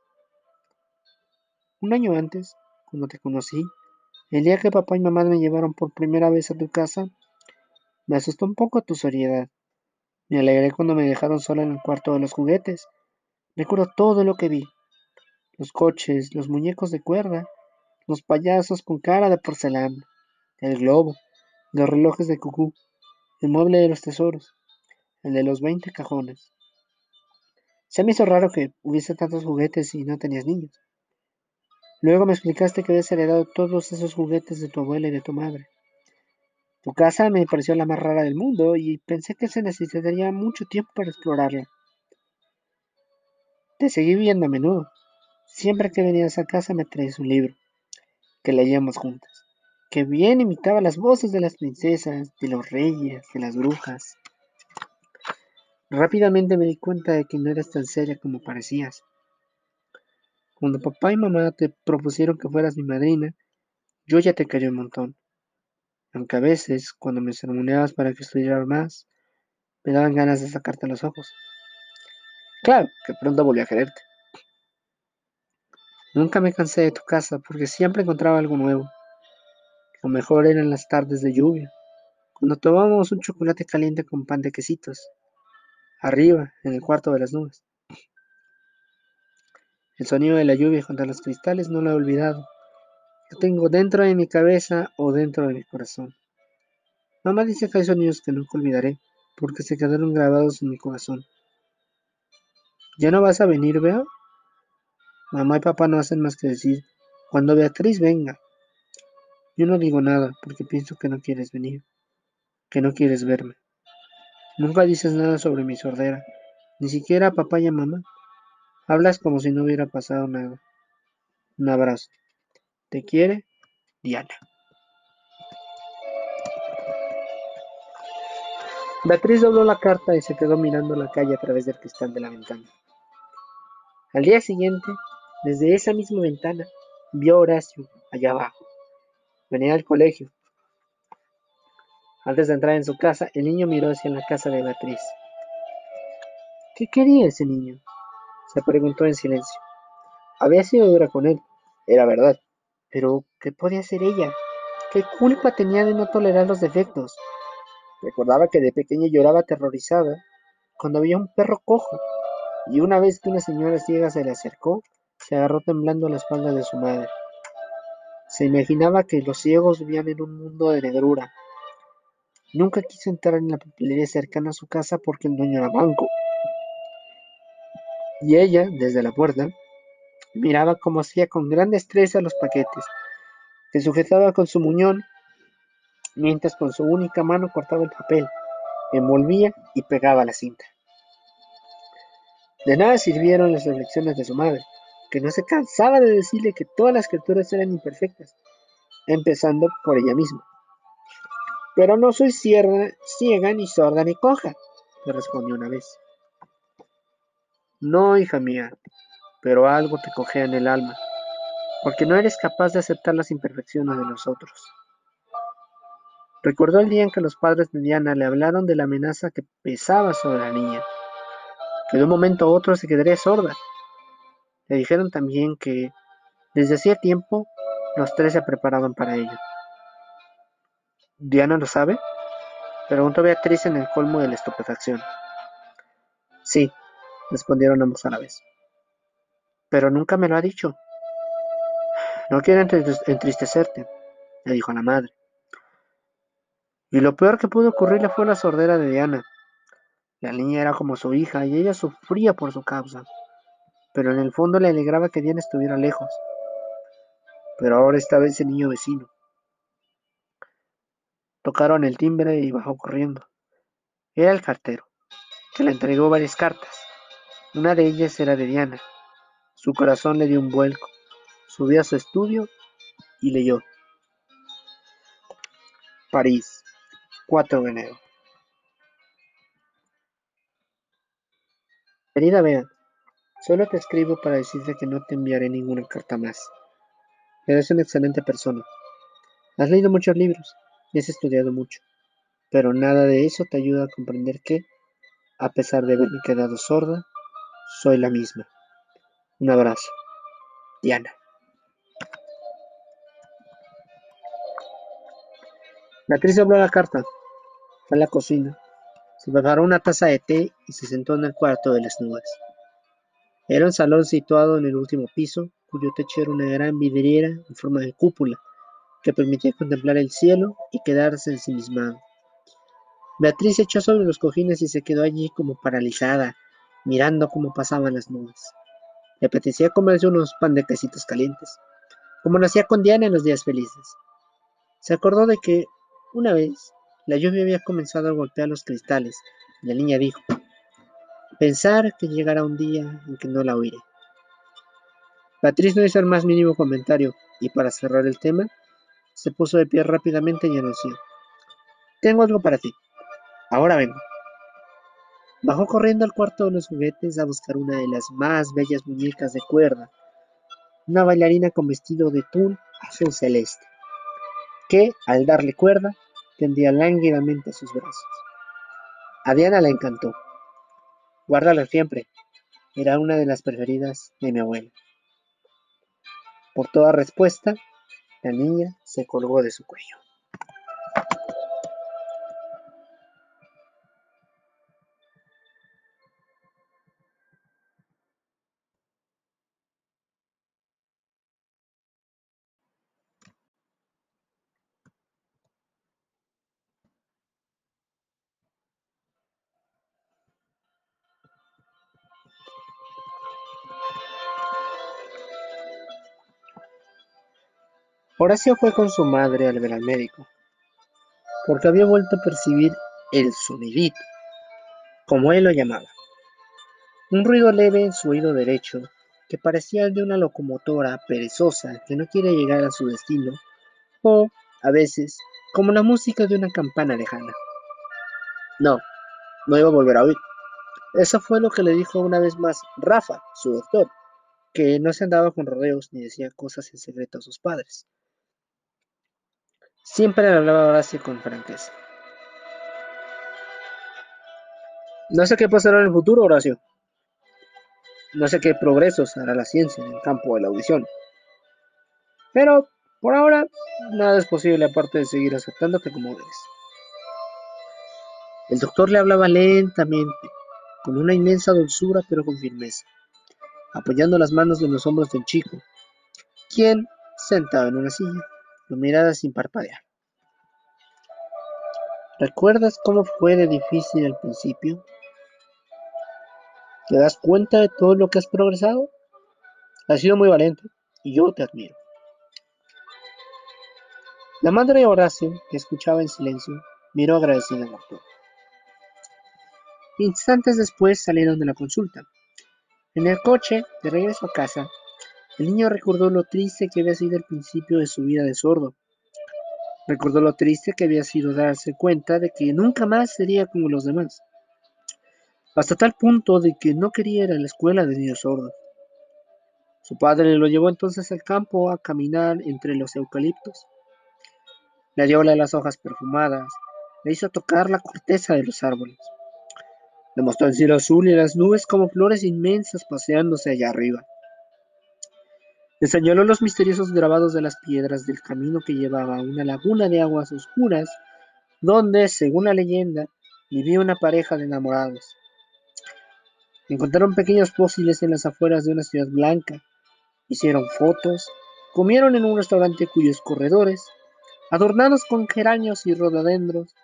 Un año antes, cuando te conocí, el día que papá y mamá me llevaron por primera vez a tu casa, me asustó un poco tu seriedad. Me alegré cuando me dejaron sola en el cuarto de los juguetes. Recuerdo todo lo que vi. Los coches, los muñecos de cuerda, los payasos con cara de porcelana, el globo, los relojes de cucú, el mueble de los tesoros, el de los veinte cajones. Se me hizo raro que hubiese tantos juguetes y no tenías niños. Luego me explicaste que habías heredado todos esos juguetes de tu abuela y de tu madre. Tu casa me pareció la más rara del mundo y pensé que se necesitaría mucho tiempo para explorarla. Te seguí viendo a menudo. Siempre que venías a casa me traías un libro, que leíamos juntas, que bien imitaba las voces de las princesas, de los reyes, de las brujas. Rápidamente me di cuenta de que no eras tan seria como parecías. Cuando papá y mamá te propusieron que fueras mi madrina, yo ya te cayó un montón. Aunque a veces, cuando me sermoneabas para que estudiara más, me daban ganas de sacarte los ojos. Claro, que pronto volví a quererte. Nunca me cansé de tu casa porque siempre encontraba algo nuevo. Lo mejor eran las tardes de lluvia, cuando tomábamos un chocolate caliente con pan de quesitos, arriba, en el cuarto de las nubes. El sonido de la lluvia contra los cristales no lo he olvidado. Lo tengo dentro de mi cabeza o dentro de mi corazón. Mamá dice que hay sonidos que nunca olvidaré, porque se quedaron grabados en mi corazón. ¿Ya no vas a venir, Bea? Mamá y papá no hacen más que decir, cuando Beatriz venga. Yo no digo nada, porque pienso que no quieres venir, que no quieres verme. Nunca dices nada sobre mi sordera, ni siquiera a papá y a mamá. Hablas como si no hubiera pasado nada. Un abrazo. Te quiere, Diana. Beatriz dobló la carta y se quedó mirando la calle a través del cristal de la ventana. Al día siguiente, desde esa misma ventana, vio a Horacio allá abajo. Venía al colegio. Antes de entrar en su casa, el niño miró hacia la casa de Beatriz. ¿Qué quería ese niño? Se preguntó en silencio. Había sido dura con él, era verdad. Pero, ¿qué podía hacer ella? ¿Qué culpa tenía de no tolerar los defectos? Recordaba que de pequeña lloraba aterrorizada cuando había un perro cojo, y una vez que una señora ciega se le acercó, se agarró temblando a la espalda de su madre. Se imaginaba que los ciegos vivían en un mundo de negrura. Nunca quiso entrar en la papelería cercana a su casa porque el dueño era banco y ella, desde la puerta, miraba como hacía con gran destreza los paquetes, que sujetaba con su muñón, mientras con su única mano cortaba el papel, envolvía y pegaba la cinta. De nada sirvieron las reflexiones de su madre, que no se cansaba de decirle que todas las criaturas eran imperfectas, empezando por ella misma. Pero no soy ciega ni sorda ni coja, le respondió una vez. No, hija mía, pero algo te cogea en el alma, porque no eres capaz de aceptar las imperfecciones de los otros. Recordó el día en que los padres de Diana le hablaron de la amenaza que pesaba sobre la niña, que de un momento a otro se quedaría sorda. Le dijeron también que desde hacía tiempo los tres se preparaban para ello. ¿Diana lo sabe? Preguntó Beatriz en el colmo de la estupefacción. Sí, respondieron ambos a la vez. Pero nunca me lo ha dicho. No quiero entristecerte, le dijo la madre. Y lo peor que pudo ocurrirle fue la sordera de Diana. La niña era como su hija y ella sufría por su causa. Pero en el fondo le alegraba que Diana estuviera lejos. Pero ahora estaba ese niño vecino. Tocaron el timbre y bajó corriendo. Era el cartero, que le entregó varias cartas. Una de ellas era de Diana. Su corazón le dio un vuelco. Subió a su estudio y leyó. París, 4 de enero. Querida Bea, solo te escribo para decirte que no te enviaré ninguna carta más. Eres una excelente persona. Has leído muchos libros y has estudiado mucho, pero nada de eso te ayuda a comprender que, a pesar de haberme quedado sorda, soy la misma. Un abrazo. Diana. Beatriz abrió la carta. Fue a la cocina. Se preparó una taza de té y se sentó en el cuarto de las nubes. Era un salón situado en el último piso, cuyo techo era una gran vidriera en forma de cúpula, que permitía contemplar el cielo y quedarse ensimismado. Beatriz se echó sobre los cojines y se quedó allí como paralizada, mirando cómo pasaban las nubes. Le apetecía comerse unos pan de quesitos calientes, como lo hacía con Diana en los días felices. Se acordó de que, una vez, la lluvia había comenzado a golpear los cristales, y la niña dijo, pensar que llegará un día en que no la oiré. Patrice no hizo el más mínimo comentario, y para cerrar el tema, se puso de pie rápidamente y anunció, tengo algo para ti. Ahora vengo. Bajó corriendo al cuarto de los juguetes a buscar una de las más bellas muñecas de cuerda, una bailarina con vestido de tul azul celeste, que, al darle cuerda, tendía lánguidamente sus brazos. A Diana le encantó. Guárdala siempre. Era una de las preferidas de mi abuela. Por toda respuesta, la niña se colgó de su cuello. Horacio fue con su madre al ver al médico, porque había vuelto a percibir el sonidito, como él lo llamaba. Un ruido leve en su oído derecho, que parecía el de una locomotora perezosa que no quiere llegar a su destino, o, a veces, como la música de una campana lejana. No, no iba a volver a oír. Eso fue lo que le dijo una vez más Rafa, su doctor, que no se andaba con rodeos ni decía cosas en secreto a sus padres. Siempre le hablaba Horacio con franqueza. No sé qué pasará en el futuro, Horacio. No sé qué progresos hará la ciencia en el campo de la audición. Pero, por ahora, nada es posible aparte de seguir aceptándote como eres. El doctor le hablaba lentamente, con una inmensa dulzura pero con firmeza, apoyando las manos en los hombros del chico, quien, sentado en una silla, lo miraba sin parpadear. ¿Recuerdas cómo fue de difícil al principio? ¿Te das cuenta de todo lo que has progresado? Has sido muy valiente y yo te admiro. La madre de Horacio, que escuchaba en silencio, miró agradecida al doctor. Instantes después salieron de la consulta. En el coche, de regreso a casa, el niño recordó lo triste que había sido el principio de su vida de sordo. Recordó lo triste que había sido darse cuenta de que nunca más sería como los demás. Hasta tal punto de que no quería ir a la escuela de niños sordos. Su padre lo llevó entonces al campo a caminar entre los eucaliptos. Le dio las hojas perfumadas, le hizo tocar la corteza de los árboles. Le mostró el cielo azul y las nubes como flores inmensas paseándose allá arriba. Le señaló los misteriosos grabados de las piedras del camino que llevaba a una laguna de aguas oscuras, donde, según la leyenda, vivía una pareja de enamorados. Encontraron pequeños fósiles en las afueras de una ciudad blanca, hicieron fotos, comieron en un restaurante cuyos corredores, adornados con geranios y rododendros,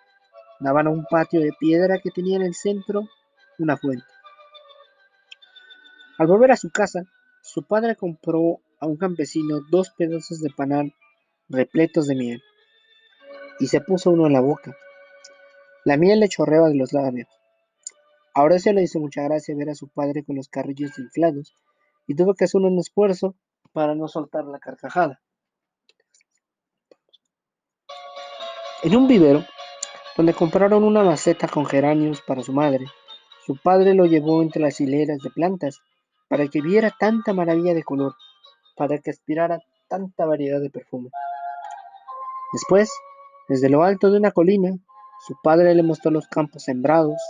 daban a un patio de piedra que tenía en el centro una fuente. Al volver a su casa, su padre compró a un campesino dos pedazos de panal repletos de miel, y se puso uno en la boca. La miel le chorreaba de los labios. Ahora se le hizo mucha gracia ver a su padre con los carrillos inflados, y tuvo que hacer un esfuerzo para no soltar la carcajada. En un vivero, donde compraron una maceta con geranios para su madre, su padre lo llevó entre las hileras de plantas para que viera tanta maravilla de color, para que aspirara tanta variedad de perfume. Después, desde lo alto de una colina, su padre le mostró los campos sembrados,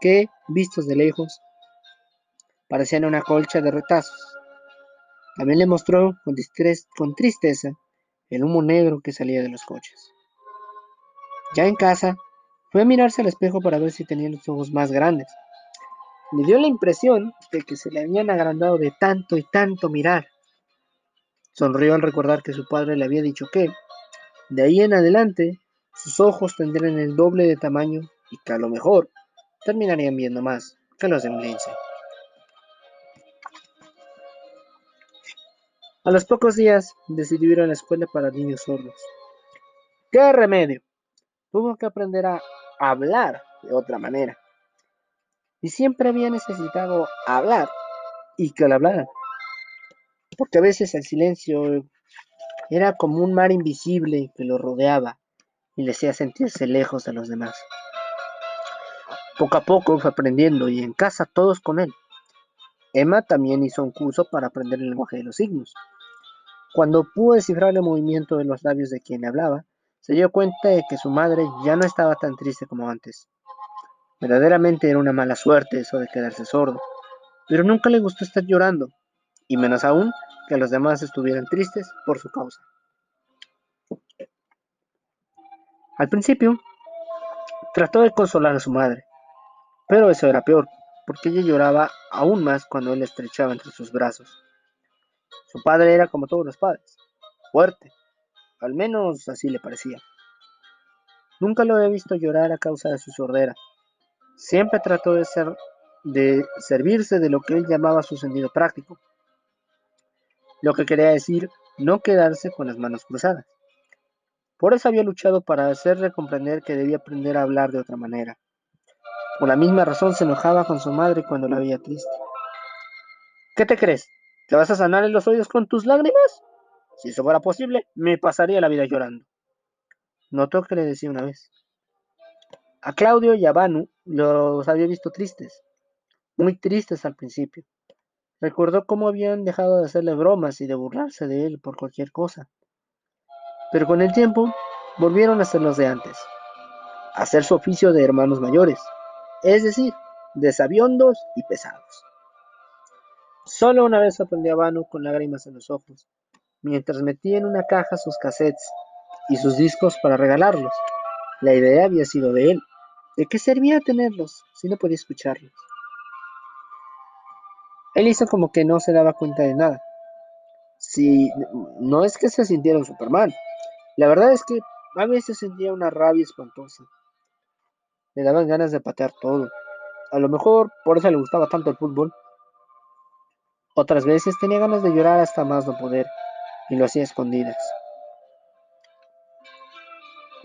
que, vistos de lejos, parecían una colcha de retazos. También le mostró con, con tristeza el humo negro que salía de los coches. Ya en casa, fue a mirarse al espejo para ver si tenía los ojos más grandes. Le dio la impresión de que se le habían agrandado de tanto y tanto mirar. Sonrió al recordar que su padre le había dicho que, de ahí en adelante, sus ojos tendrían el doble de tamaño y que a lo mejor terminarían viendo más que los de Lince. A los pocos días decidió ir a la escuela para niños sordos. ¡Qué remedio! Tuvo que aprender a hablar de otra manera. Y siempre había necesitado hablar y que le hablaran. Porque a veces el silencio era como un mar invisible que lo rodeaba y le hacía sentirse lejos de los demás. Poco a poco fue aprendiendo y en casa todos con él. Emma también hizo un curso para aprender el lenguaje de los signos. Cuando pudo descifrar el movimiento de los labios de quien le hablaba, se dio cuenta de que su madre ya no estaba tan triste como antes. Verdaderamente era una mala suerte eso de quedarse sordo, pero nunca le gustó estar llorando, y menos aún que los demás estuvieran tristes por su causa. Al principio, trató de consolar a su madre, pero eso era peor, porque ella lloraba aún más cuando él la estrechaba entre sus brazos. Su padre era como todos los padres, fuerte, al menos así le parecía. Nunca lo había visto llorar a causa de su sordera. Siempre trató de, ser, de servirse de lo que él llamaba su sentido práctico, lo que quería decir no quedarse con las manos cruzadas. Por eso había luchado para hacerle comprender que debía aprender a hablar de otra manera. Por la misma razón se enojaba con su madre cuando la veía triste. ¿Qué te crees? ¿Te vas a sanar en los oídos con tus lágrimas? Si eso fuera posible, me pasaría la vida llorando. Notó que le decía una vez. A Claudio y a Banu los había visto tristes, muy tristes al principio. Recordó cómo habían dejado de hacerle bromas y de burlarse de él por cualquier cosa. Pero con el tiempo volvieron a ser los de antes, a hacer su oficio de hermanos mayores, es decir, de sabiondos y pesados. Solo una vez aprendió a Banu con lágrimas en los ojos, mientras metía en una caja sus cassettes y sus discos para regalarlos. La idea había sido de él. ¿De qué servía tenerlos si no podía escucharlos? Él hizo como que no se daba cuenta de nada. Si no es que se sintiera un Superman, la verdad es que a veces sentía una rabia espantosa. Le daban ganas de patear todo. A lo mejor por eso le gustaba tanto el fútbol. Otras veces tenía ganas de llorar hasta más no poder y lo hacía escondidas.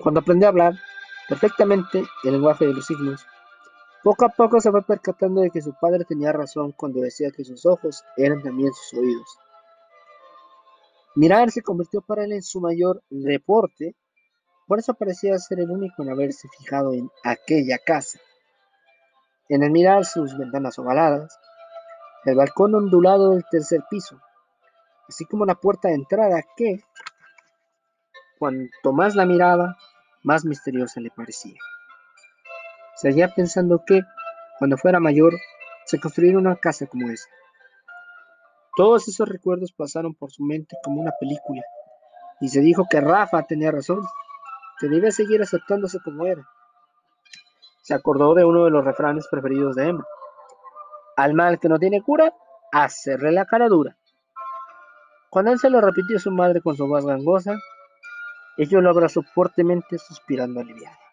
Cuando aprendió a hablar perfectamente el lenguaje de los signos, poco a poco se fue percatando de que su padre tenía razón cuando decía que sus ojos eran también sus oídos. Mirar se convirtió para él en su mayor deporte, por eso parecía ser el único en haberse fijado en aquella casa. En el mirar sus ventanas ovaladas, el balcón ondulado del tercer piso, así como la puerta de entrada que, cuanto más la miraba, más misteriosa le parecía. Seguía pensando que, cuando fuera mayor, se construiría una casa como esa. Todos esos recuerdos pasaron por su mente como una película, y se dijo que Rafa tenía razón, que debía seguir aceptándose como era. Se acordó de uno de los refranes preferidos de Emma. Al mal que no tiene cura, hacerle la cara dura. Cuando él se lo repitió a su madre con su voz gangosa, ella lo abrazó fuertemente suspirando aliviada.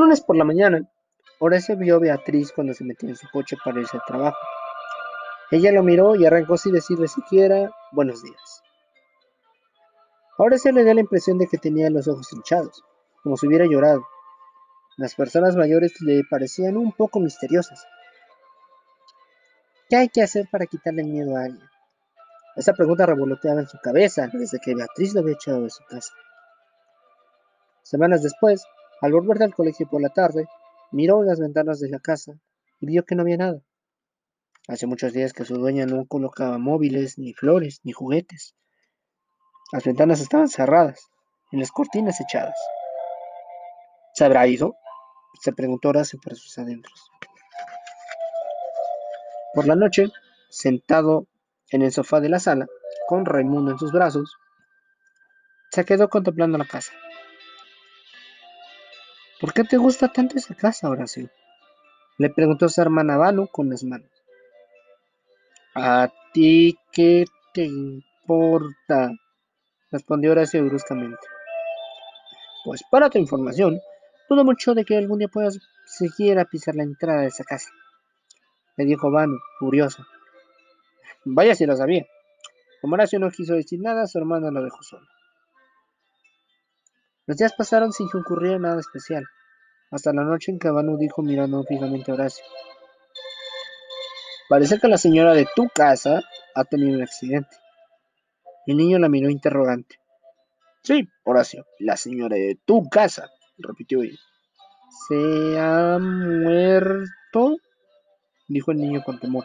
Un lunes por la mañana, Horacio vio a Beatriz cuando se metió en su coche para irse al trabajo. Ella lo miró y arrancó sin decirle siquiera buenos días. Horacio le dio la impresión de que tenía los ojos hinchados como si hubiera llorado. Las personas mayores le parecían un poco misteriosas. ¿Qué hay que hacer para quitarle miedo a alguien? Esa pregunta revoloteaba en su cabeza desde que Beatriz lo había echado de su casa. Semanas después, al volver del colegio por la tarde, miró en las ventanas de la casa y vio que no había nada. Hace muchos días que su dueña no colocaba móviles, ni flores, ni juguetes. Las ventanas estaban cerradas y las cortinas echadas. ¿Se habrá ido? se preguntó Horacio por sus adentros. Por la noche, sentado en el sofá de la sala, con Raimundo en sus brazos, se quedó contemplando la casa. ¿Por qué te gusta tanto esa casa, Horacio? Le preguntó su hermana Valo con las manos. ¿A ti qué te importa? respondió Horacio bruscamente. Pues para tu información, Dudo mucho de que algún día puedas siquiera pisar la entrada de esa casa. Le dijo Vanu, furioso. Vaya si lo sabía. Como Horacio no quiso decir nada, su hermana lo dejó solo. Los días pasaron sin que ocurriera nada especial, hasta la noche en que Vanu dijo mirando fijamente a Horacio. Parece que la señora de tu casa ha tenido un accidente. El niño la miró interrogante. Sí, Horacio, la señora de tu casa, repitió ella. ¿Se ha muerto? dijo el niño con temor.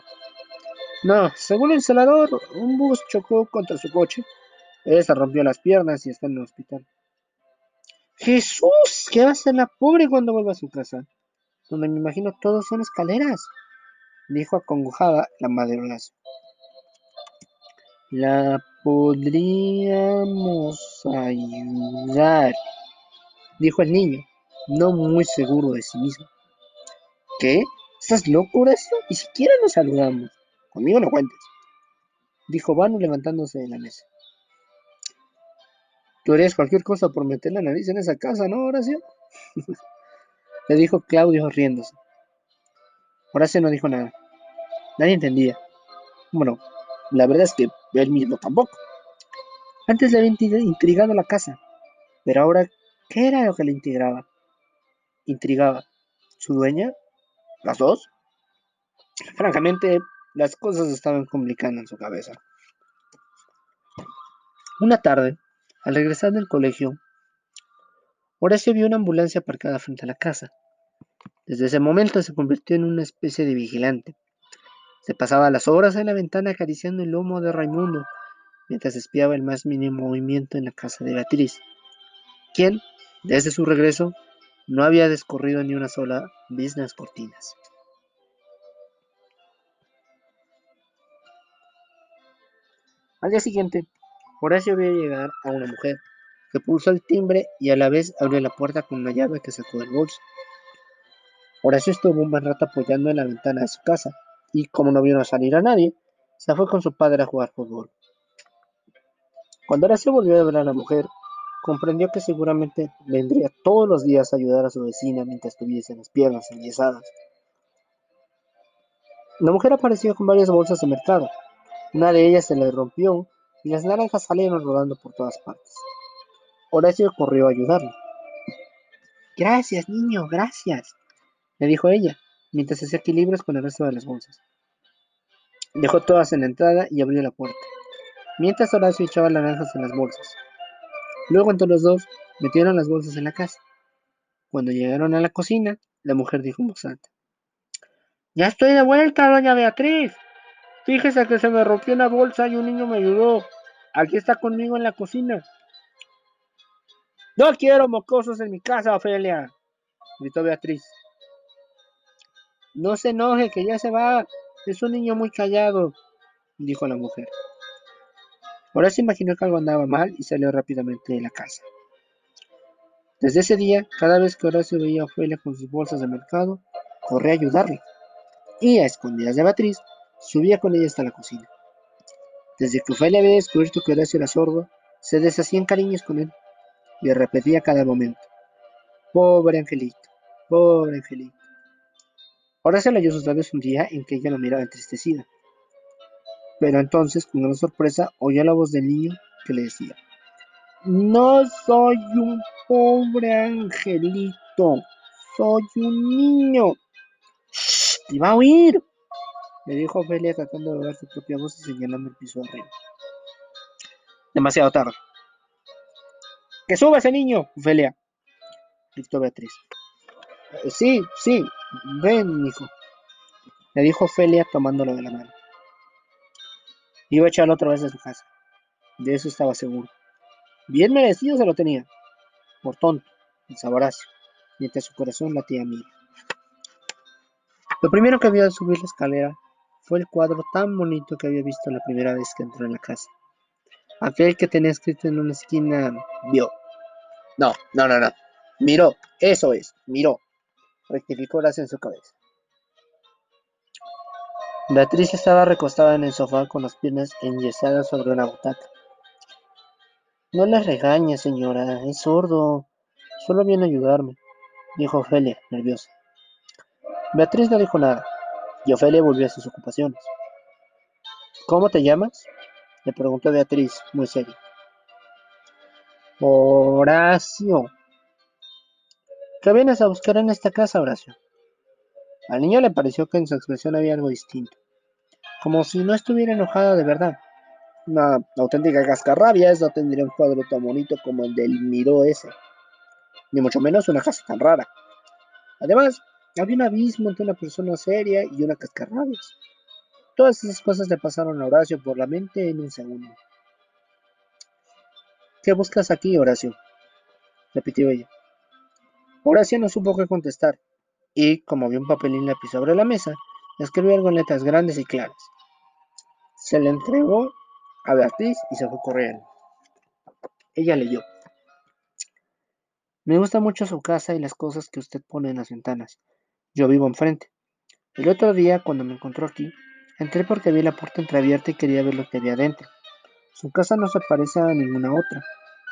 No, según el celador, un bus chocó contra su coche. Ella se rompió las piernas y está en el hospital. Jesús, ¿qué va a hacer la pobre cuando vuelva a su casa? Donde me imagino todos son escaleras, dijo acongojada la madre Horacio. La podríamos ayudar, dijo el niño, no muy seguro de sí mismo. ¿Qué? ¿Estás loco, Horacio? Ni siquiera nos saludamos. Conmigo no cuentes, dijo Vano levantándose de la mesa. Tú harías cualquier cosa por meter la nariz en esa casa, ¿no, Horacio? Le dijo Claudio riéndose. Horacio no dijo nada. Nadie entendía. Bueno, la verdad es que él mismo tampoco. Antes le había intrigado la casa, pero ahora, ¿qué era lo que le intrigaba? Intrigaba. ¿Su dueña? ¿Las dos? Francamente, las cosas estaban complicando en su cabeza. Una tarde, al regresar del colegio, Horacio vio una ambulancia aparcada frente a la casa. Desde ese momento se convirtió en una especie de vigilante. Se pasaba las horas en la ventana acariciando el lomo de Raimundo, mientras espiaba el más mínimo movimiento en la casa de Beatriz, quien, desde su regreso, no había descorrido ni una sola business cortinas. Al día siguiente, Horacio vio llegar a una mujer, que pulsó el timbre y a la vez abrió la puerta con una llave que sacó del bolso. Horacio estuvo un buen rato apoyando en la ventana de su casa, y como no vieron salir a nadie, se fue con su padre a jugar fútbol. Cuando Horacio volvió a ver a la mujer, comprendió que seguramente vendría todos los días a ayudar a su vecina mientras tuviese las piernas enyesadas. La mujer apareció con varias bolsas de mercado. Una de ellas se le rompió y las naranjas salieron rodando por todas partes. Horacio corrió a ayudarlo. Gracias, niño, gracias, le dijo ella, mientras hacía equilibrios con el resto de las bolsas. Dejó todas en la entrada y abrió la puerta, mientras Horacio echaba naranjas en las bolsas. Luego entre los dos metieron las bolsas en la casa. Cuando llegaron a la cocina, la mujer dijo en voz alta. Ya estoy de vuelta, doña Beatriz. Fíjese que se me rompió una bolsa y un niño me ayudó. Aquí está conmigo en la cocina. No quiero mocosos en mi casa, Ofelia, gritó Beatriz. No se enoje, que ya se va. Es un niño muy callado, dijo la mujer. Se imaginó que algo andaba mal y salió rápidamente de la casa. Desde ese día, cada vez que Horacio veía a Ofelia con sus bolsas de mercado, corría a ayudarle. Y a escondidas de Beatriz, subía con ella hasta la cocina. Desde que Ofelia había descubierto que Horacio era sordo, se deshacían cariños con él y repetía cada momento: Pobre angelito, pobre angelito. Horacio leyó sus labios un día en que ella lo miraba entristecida. Pero entonces, con una sorpresa, oyó la voz del niño que le decía: No soy un pobre angelito, soy un niño. ¡Shh! ¡Te va a oír! Le dijo Ofelia tratando de oír su propia voz y señalando el piso arriba. Demasiado tarde. ¡Que suba ese niño, Ofelia! gritó Beatriz. Eh, sí, sí, ven, hijo, le dijo Ofelia tomándolo de la mano. Iba a echarlo otra vez de su casa. De eso estaba seguro. Bien merecido se lo tenía. Por tonto, el saborazo, mientras su corazón latía a mí. Lo primero que vio al subir la escalera fue el cuadro tan bonito que había visto la primera vez que entró en la casa. Aquel que tenía escrito en una esquina vio. No, no, no, no. Miró, eso es, miró. Rectificó Horacio en su cabeza. Beatriz estaba recostada en el sofá con las piernas enyesadas sobre una butaca. No le regañe, señora, es sordo. Solo viene a ayudarme. dijo Ofelia, nerviosa. Beatriz no dijo nada, y Ofelia volvió a sus ocupaciones. ¿Cómo te llamas? le preguntó Beatriz, muy seria. Horacio. ¿Qué vienes a buscar en esta casa, Horacio? Al niño le pareció que en su expresión había algo distinto, como si no estuviera enojada de verdad. Una auténtica cascarrabias no tendría un cuadro tan bonito como el del Miró ese, ni mucho menos una casa tan rara. Además, había un abismo entre una persona seria y una cascarrabias. Todas esas cosas le pasaron a Horacio por la mente en un segundo. ¿Qué buscas aquí, Horacio? repitió ella. Horacio no supo qué contestar, y, como vio un papelín lápiz sobre la mesa, escribió algo en letras grandes y claras. Se le entregó a Beatriz y se fue corriendo. Ella leyó. Me gusta mucho su casa y las cosas que usted pone en las ventanas. Yo vivo enfrente. El otro día, cuando me encontró aquí, entré porque vi la puerta entreabierta y quería ver lo que había dentro. Su casa no se parece a ninguna otra.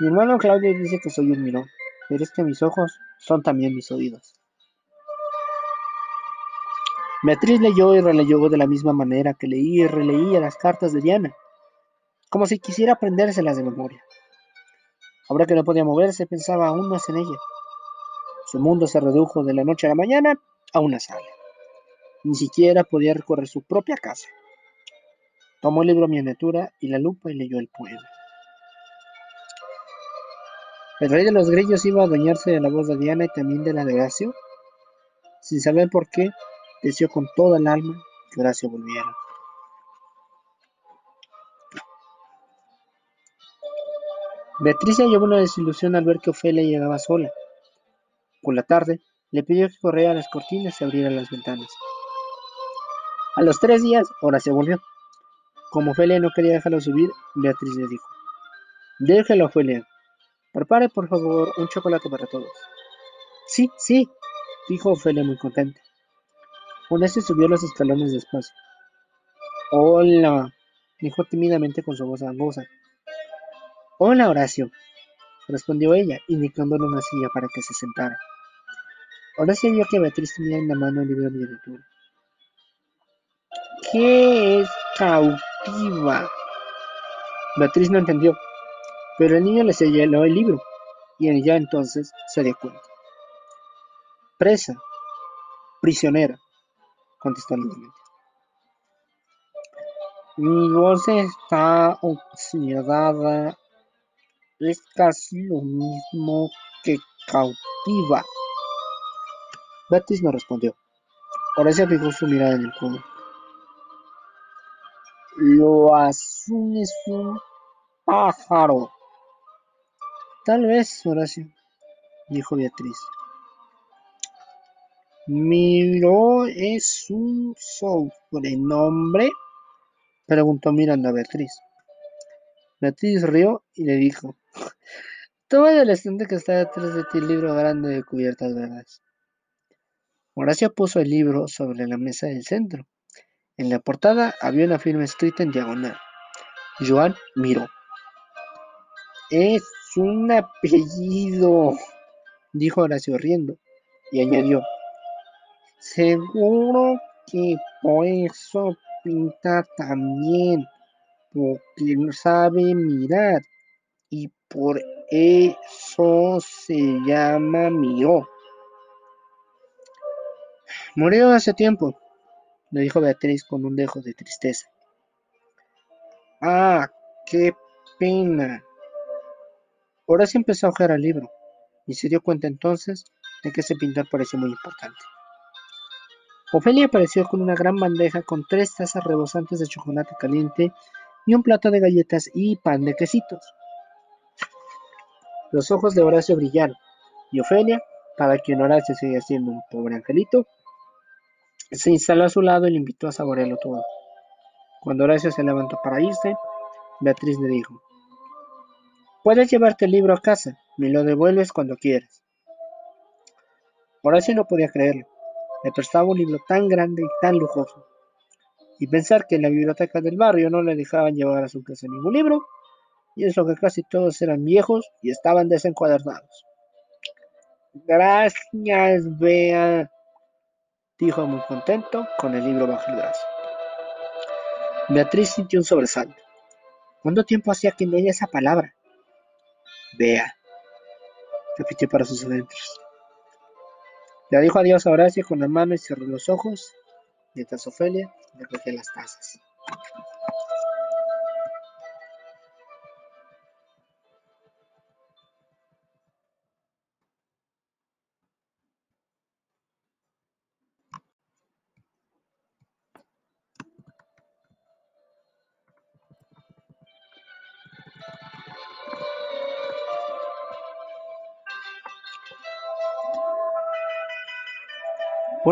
Mi hermano Claudio dice que soy un mirón, pero es que mis ojos son también mis oídos. Beatriz leyó y releyó de la misma manera que leía y releía las cartas de Diana como si quisiera aprendérselas de memoria. Ahora que no podía moverse, pensaba aún más en ella. Su mundo se redujo de la noche a la mañana a una sala. Ni siquiera podía recorrer su propia casa. Tomó el libro miniatura y la lupa y leyó el poema. El rey de los grillos iba a adueñarse de la voz de Diana y también de la de Horacio. Sin saber por qué, deseó con toda el alma que Horacio volviera. Beatriz llevó una desilusión al ver que Ofelia llegaba sola. Por la tarde, le pidió que corriera las cortinas y abriera las ventanas. A los tres días, Horacio volvió. Como Ofelia no quería dejarlo subir, Beatriz le dijo: Déjelo, Ofelia. Prepare, por favor, un chocolate para todos. Sí, sí, dijo Ofelia muy contenta. Horacio subió los escalones despacio. Hola, dijo tímidamente con su voz gangosa. Hola, Horacio, respondió ella, indicándole una silla para que se sentara. Horacio vio que Beatriz tenía en la mano el libro de miniatura. ¿Qué es cautiva? Beatriz no entendió, pero el niño le señaló el libro, y ella entonces se dio cuenta. Presa, prisionera, contestó lentamente. Mi voz está oxidada es casi lo mismo que cautiva. Beatriz no respondió. Horacio fijó su mirada en el cubo. Lo azul es un pájaro. Tal vez, Horacio, dijo Beatriz. ¿Miró es un sobrenombre? preguntó mirando a Beatriz. Beatriz rió y le dijo: Toma del estante que está detrás de ti el libro grande de cubiertas verdes. Horacio puso el libro sobre la mesa del centro. En la portada había una firma escrita en diagonal. Joan miró. Es un apellido, dijo Horacio riendo, y añadió, seguro que por eso pinta también porque no sabe mirar y por eso se llama Miró. Murió hace tiempo, le dijo Beatriz con un dejo de tristeza. Ah, qué pena. Horacio empezó a ojear el libro y se dio cuenta entonces de que ese pintor parecía muy importante. Ofelia apareció con una gran bandeja con tres tazas rebosantes de chocolate caliente y un plato de galletas y pan de quesitos. Los ojos de Horacio brillaron, y Ofelia, para quien Horacio seguía siendo un pobre angelito, se instaló a su lado y le invitó a saborearlo todo. Cuando Horacio se levantó para irse, Beatriz le dijo, Puedes llevarte el libro a casa, me lo devuelves cuando quieras. Horacio no podía creerlo. Le prestaba un libro tan grande y tan lujoso y pensar que en la biblioteca del barrio no le dejaban llevar a su casa ningún libro, y eso que casi todos eran viejos y estaban desencuadernados. Gracias, Bea, dijo muy contento con el libro bajo el brazo. Beatriz sintió un sobresalto. ¿Cuánto tiempo hacía que no oía esa palabra? Bea, repitió para sus adentros. Le dijo adiós a Horacio con la mano y cerró los ojos, mientras Ofelia recogía las tazas.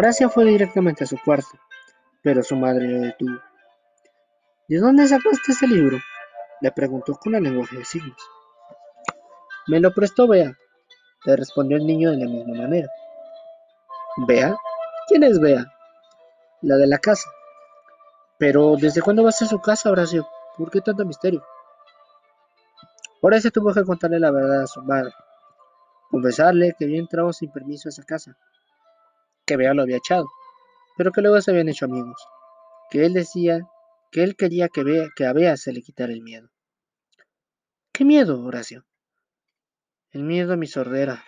Horacio fue directamente a su cuarto, pero su madre lo detuvo. ¿De dónde sacaste ese libro? le preguntó con el lenguaje de signos. Me lo prestó Bea, le respondió el niño de la misma manera. ¿Bea? ¿Quién es Bea? La de la casa. Pero, ¿desde cuándo vas a su casa, Horacio? ¿Por qué tanto misterio? Horacio tuvo que contarle la verdad a su madre, confesarle que había entrado sin permiso a esa casa, que Bea lo había echado, pero que luego se habían hecho amigos, que él decía que él quería que, que a Bea se le quitara el miedo. ¿Qué miedo, Horacio? El miedo a mi sordera,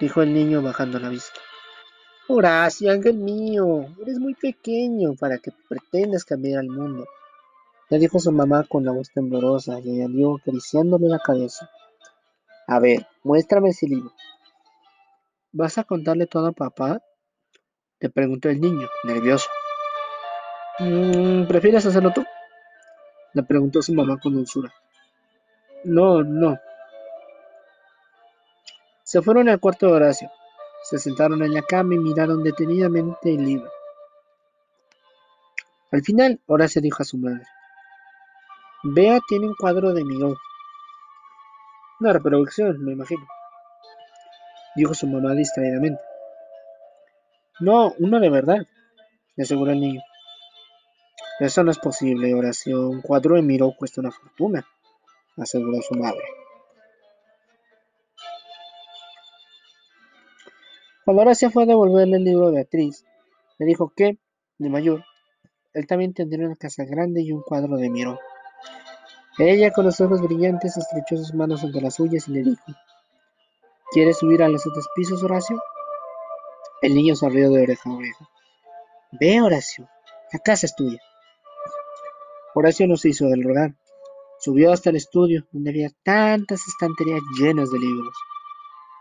dijo el niño bajando la vista. Horacio, ángel mío, eres muy pequeño para que pretendas cambiar al mundo, le dijo su mamá con la voz temblorosa y añadió acariciándole la cabeza. A ver, muéstrame ese libro. ¿Vas a contarle todo a papá? Le preguntó el niño, nervioso. Mm, ¿Prefieres hacerlo tú? Le preguntó su mamá con dulzura. No, no. Se fueron al cuarto de Horacio. Se sentaron en la cama y miraron detenidamente el libro. Al final, Horacio dijo a su madre. Bea tiene un cuadro de Miró. Una reproducción, me imagino dijo su mamá distraídamente. No, uno de verdad, le aseguró el niño. Eso no es posible, Horacio. Un cuadro de Miró cuesta una fortuna, aseguró su madre. Cuando Horacio fue a devolverle el libro a Beatriz, le dijo que, de mayor, él también tendría una casa grande y un cuadro de Miró. Ella, con los ojos brillantes, estrechó sus manos entre las suyas y le dijo, ¿Quieres subir a los otros pisos, Horacio? El niño sonrió de oreja a oreja. Ve, Horacio, la casa es tuya. Horacio no se hizo del rogar. Subió hasta el estudio, donde había tantas estanterías llenas de libros.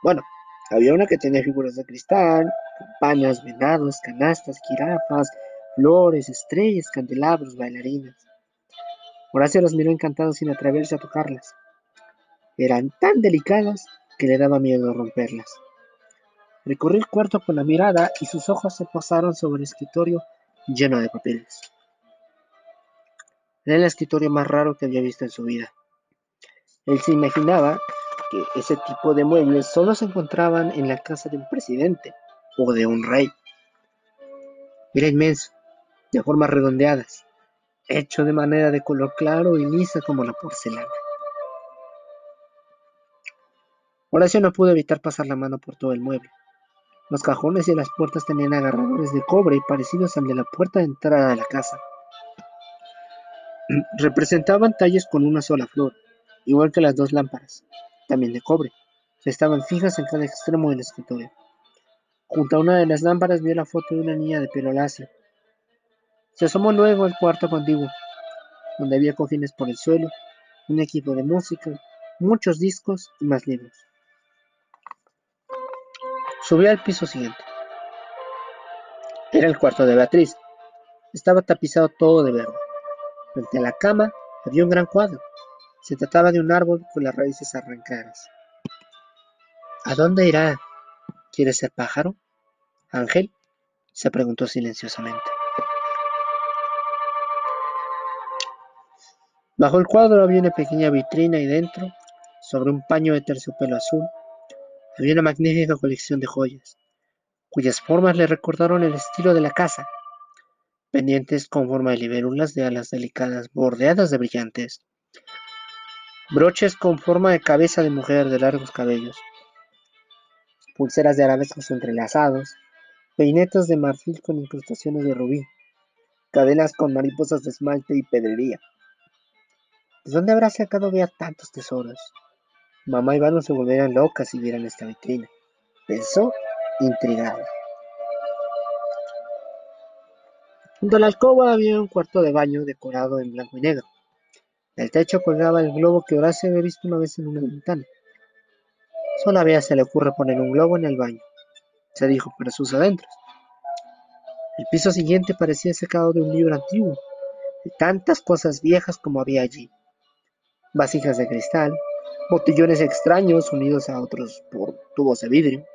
Bueno, había una que tenía figuras de cristal, campanas, venados, canastas, jirafas, flores, estrellas, candelabros, bailarinas. Horacio las miró encantado sin atreverse a tocarlas. Eran tan delicadas que le daba miedo romperlas. Recorrió el cuarto con la mirada y sus ojos se posaron sobre el escritorio lleno de papeles. Era el escritorio más raro que había visto en su vida. Él se imaginaba que ese tipo de muebles solo se encontraban en la casa de un presidente o de un rey. Era inmenso, de formas redondeadas, hecho de manera de color claro y lisa como la porcelana. Horacio no pudo evitar pasar la mano por todo el mueble. Los cajones y las puertas tenían agarradores de cobre parecidos al de la puerta de entrada de la casa. Representaban talles con una sola flor, igual que las dos lámparas, también de cobre, que estaban fijas en cada extremo del escritorio. Junto a una de las lámparas vio la foto de una niña de pelo lacio. Se asomó luego al cuarto contiguo, donde había cojines por el suelo, un equipo de música, muchos discos y más libros. Subió al piso siguiente. Era el cuarto de Beatriz. Estaba tapizado todo de verde. Frente a la cama había un gran cuadro. Se trataba de un árbol con las raíces arrancadas. ¿A dónde irá? ¿Quiere ser pájaro? ¿Ángel? se preguntó silenciosamente. Bajo el cuadro había una pequeña vitrina y dentro, sobre un paño de terciopelo azul, había una magnífica colección de joyas, cuyas formas le recordaron el estilo de la casa, pendientes con forma de libélulas de alas delicadas bordeadas de brillantes, broches con forma de cabeza de mujer de largos cabellos, pulseras de arabescos entrelazados, peinetos de marfil con incrustaciones de rubí, cadenas con mariposas de esmalte y pedrería. ¿De dónde habrá sacado Bea tantos tesoros? Mamá y Vano se volverían locas si vieran esta vitrina, pensó intrigada. Junto a la alcoba había un cuarto de baño decorado en blanco y negro. Del techo colgaba el globo que Horacio había visto una vez en una ventana. Solo a se le ocurre poner un globo en el baño, se dijo para sus adentros. El piso siguiente parecía sacado de un libro antiguo, de tantas cosas viejas como había allí. Vasijas de cristal, botellones extraños unidos a otros por tubos de vidrio,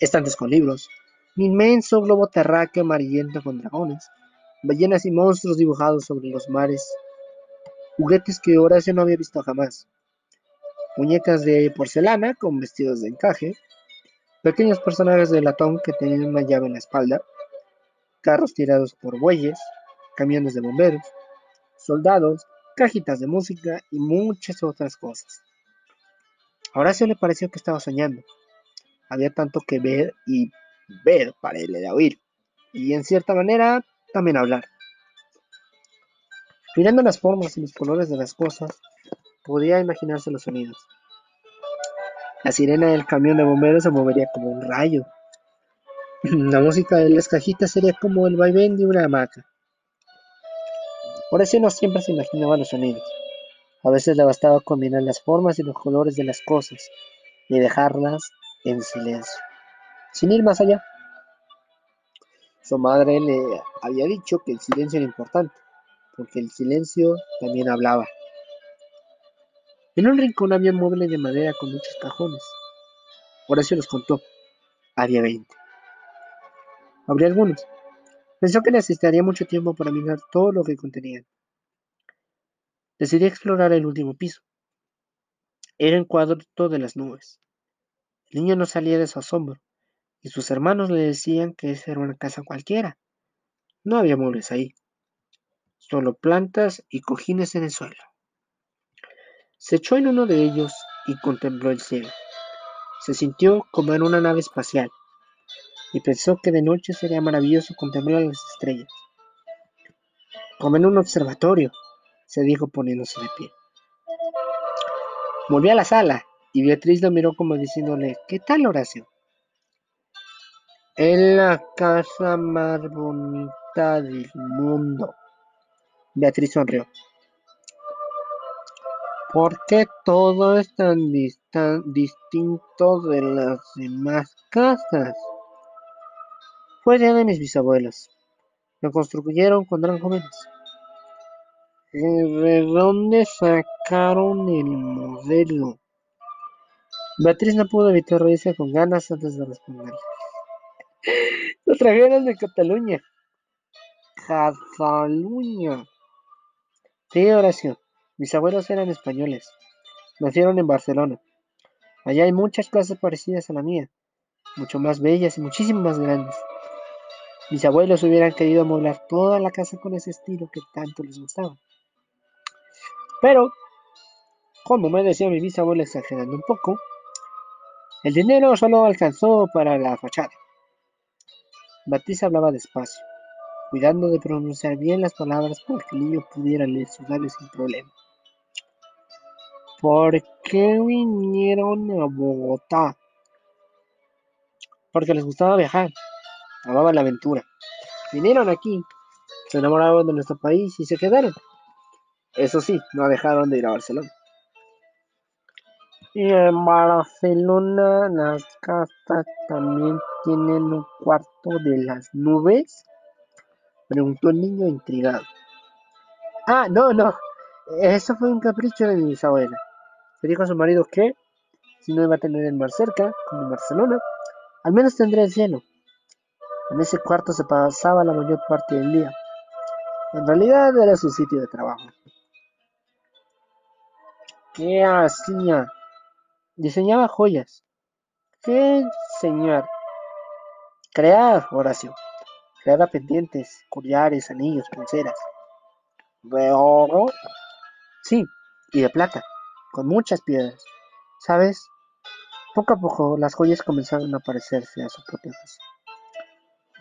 estantes con libros, un inmenso globo terráqueo amarillento con dragones, ballenas y monstruos dibujados sobre los mares, juguetes que Horacio no había visto jamás, muñecas de porcelana con vestidos de encaje, pequeños personajes de latón que tenían una llave en la espalda, carros tirados por bueyes, camiones de bomberos, soldados, cajitas de música y muchas otras cosas. A Horacio le pareció que estaba soñando. Había tanto que ver y ver para él era oír, y en cierta manera también hablar. Mirando las formas y los colores de las cosas, podía imaginarse los sonidos. La sirena del camión de bomberos se movería como un rayo. La música de las cajitas sería como el vaivén de una hamaca. Por eso no siempre se imaginaba los sonidos. A veces le bastaba combinar las formas y los colores de las cosas y dejarlas en silencio sin ir más allá. Su madre le había dicho que el silencio era importante, porque el silencio también hablaba. En un rincón había un mueble de madera con muchos cajones. Horacio los contó. Había veinte. Habría algunos. Pensó que necesitaría mucho tiempo para mirar todo lo que contenían. Decidí explorar el último piso. Era el cuarto de las nubes. El niño no salía de su asombro y sus hermanos le decían que esa era una casa cualquiera. No había muebles ahí, solo plantas y cojines en el suelo. Se echó en uno de ellos y contempló el cielo. Se sintió como en una nave espacial y pensó que de noche sería maravilloso contemplar las estrellas. Como en un observatorio, se dijo poniéndose de pie. Volvió a la sala y Beatriz lo miró como diciéndole, ¿qué tal Horacio? Es la casa más bonita del mundo. Beatriz sonrió. ¿Por qué todo es tan distinto de las demás casas? Fue de mis bisabuelos. Lo construyeron cuando eran jóvenes. ¿De dónde sacaron el modelo? Beatriz no pudo evitar reírse con ganas antes de responder. Lo trajeron de Cataluña. Cataluña. Sí, oración. Mis abuelos eran españoles. Nacieron en Barcelona. Allá hay muchas casas parecidas a la mía, mucho más bellas y muchísimo más grandes. Mis abuelos hubieran querido amueblar toda la casa con ese estilo que tanto les gustaba. Pero, como me decía mi bisabuelo exagerando un poco, el dinero solo alcanzó para la fachada. Batista hablaba despacio, cuidando de pronunciar bien las palabras para que el niño pudiera leer sus labios sin problema. ¿Por qué vinieron a Bogotá? Porque les gustaba viajar, amaban la aventura. Vinieron aquí, se enamoraron de nuestro país y se quedaron. Eso sí, no dejaron de ir a Barcelona. Y en Barcelona las casas también tienen un cuarto de las nubes, preguntó el niño intrigado. Ah, no, no, eso fue un capricho de mi bisabuela. Se dijo a su marido que, si no iba a tener el mar cerca, como en Barcelona, al menos tendría el cielo. En ese cuarto se pasaba la mayor parte del día. En realidad era su sitio de trabajo. ¿Qué hacía? Diseñaba joyas. ¿Qué señor? Crear, Horacio. Creaba pendientes, collares, anillos, pulseras. ¿De oro? Sí, y de plata, con muchas piedras. ¿Sabes? Poco a poco las joyas comenzaron a parecerse a su propia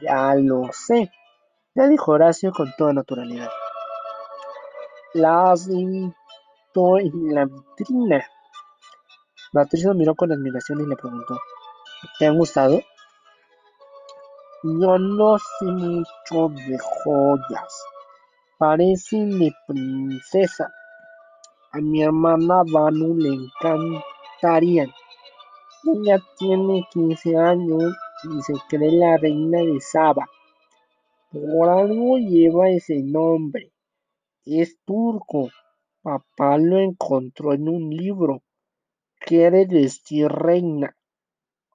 Ya lo sé, ya dijo Horacio con toda naturalidad. Las invito en la vitrina. Beatriz lo miró con admiración y le preguntó, ¿te han gustado? Yo no sé mucho de joyas. Parecen de princesa. A mi hermana Vanu le encantarían. Ella tiene 15 años y se cree la reina de Saba. Por algo lleva ese nombre. Es turco. Papá lo encontró en un libro. Quiere decir reina.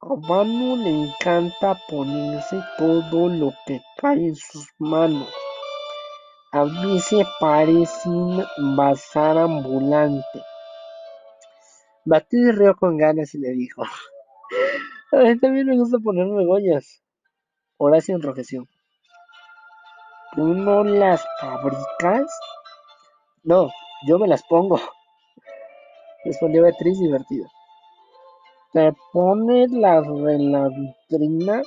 A le encanta ponerse todo lo que cae en sus manos. A mí se parece un bazar ambulante. Batí rió con ganas y le dijo, a mí también me gusta ponerme goyas. Horacio enrojeció. ¿Tú no las fabricas? No, yo me las pongo. Respondió Beatriz divertida. ¿Te pones las de la vitrina?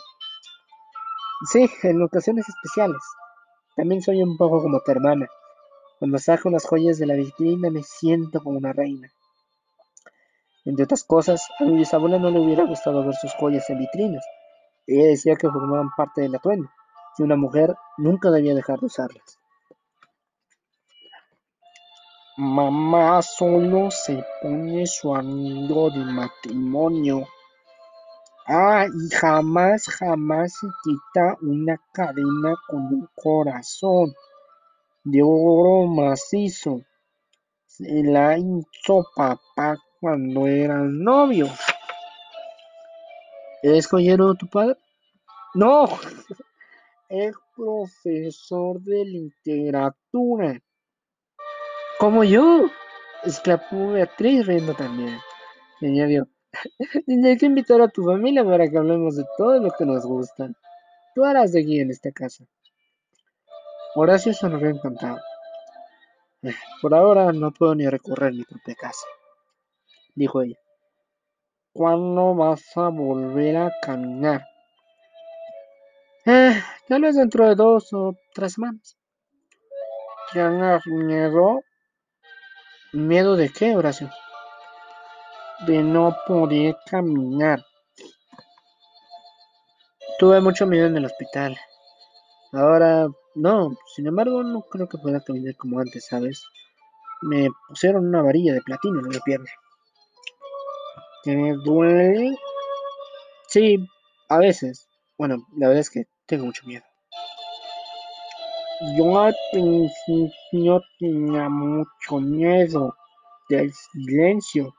Sí, en ocasiones especiales. También soy un poco como tu hermana. Cuando saco las joyas de la vitrina me siento como una reina. Entre otras cosas, a mi bisabuela no le hubiera gustado ver sus joyas en vitrinas. Ella decía que formaban parte del atuendo, y una mujer nunca debía dejar de usarlas. Mamá solo se pone su anillo de matrimonio. Ah, y jamás, jamás se quita una cadena con un corazón de oro macizo. Se la hizo papá cuando eran novios. ¿Es joyero tu padre? No, es profesor de literatura. Como yo, exclamó Beatriz riendo también. Y añadió, tendré que invitar a tu familia para que hablemos de todo lo que nos gusta. Tú harás de guía en esta casa. Horacio sonrió encantado. Por ahora no puedo ni recorrer mi propia casa, dijo ella. ¿Cuándo vas a volver a caminar? Eh, tal vez dentro de dos o tres semanas. ¿Tienes miedo? ¿Miedo de qué, Horacio? De no poder caminar. Tuve mucho miedo en el hospital. Ahora no, sin embargo, no creo que pueda caminar como antes, ¿sabes? Me pusieron una varilla de platino en la pierna. ¿Te duele? Sí, a veces. Bueno, la verdad es que tengo mucho miedo. Yo principio tenía mucho miedo del silencio.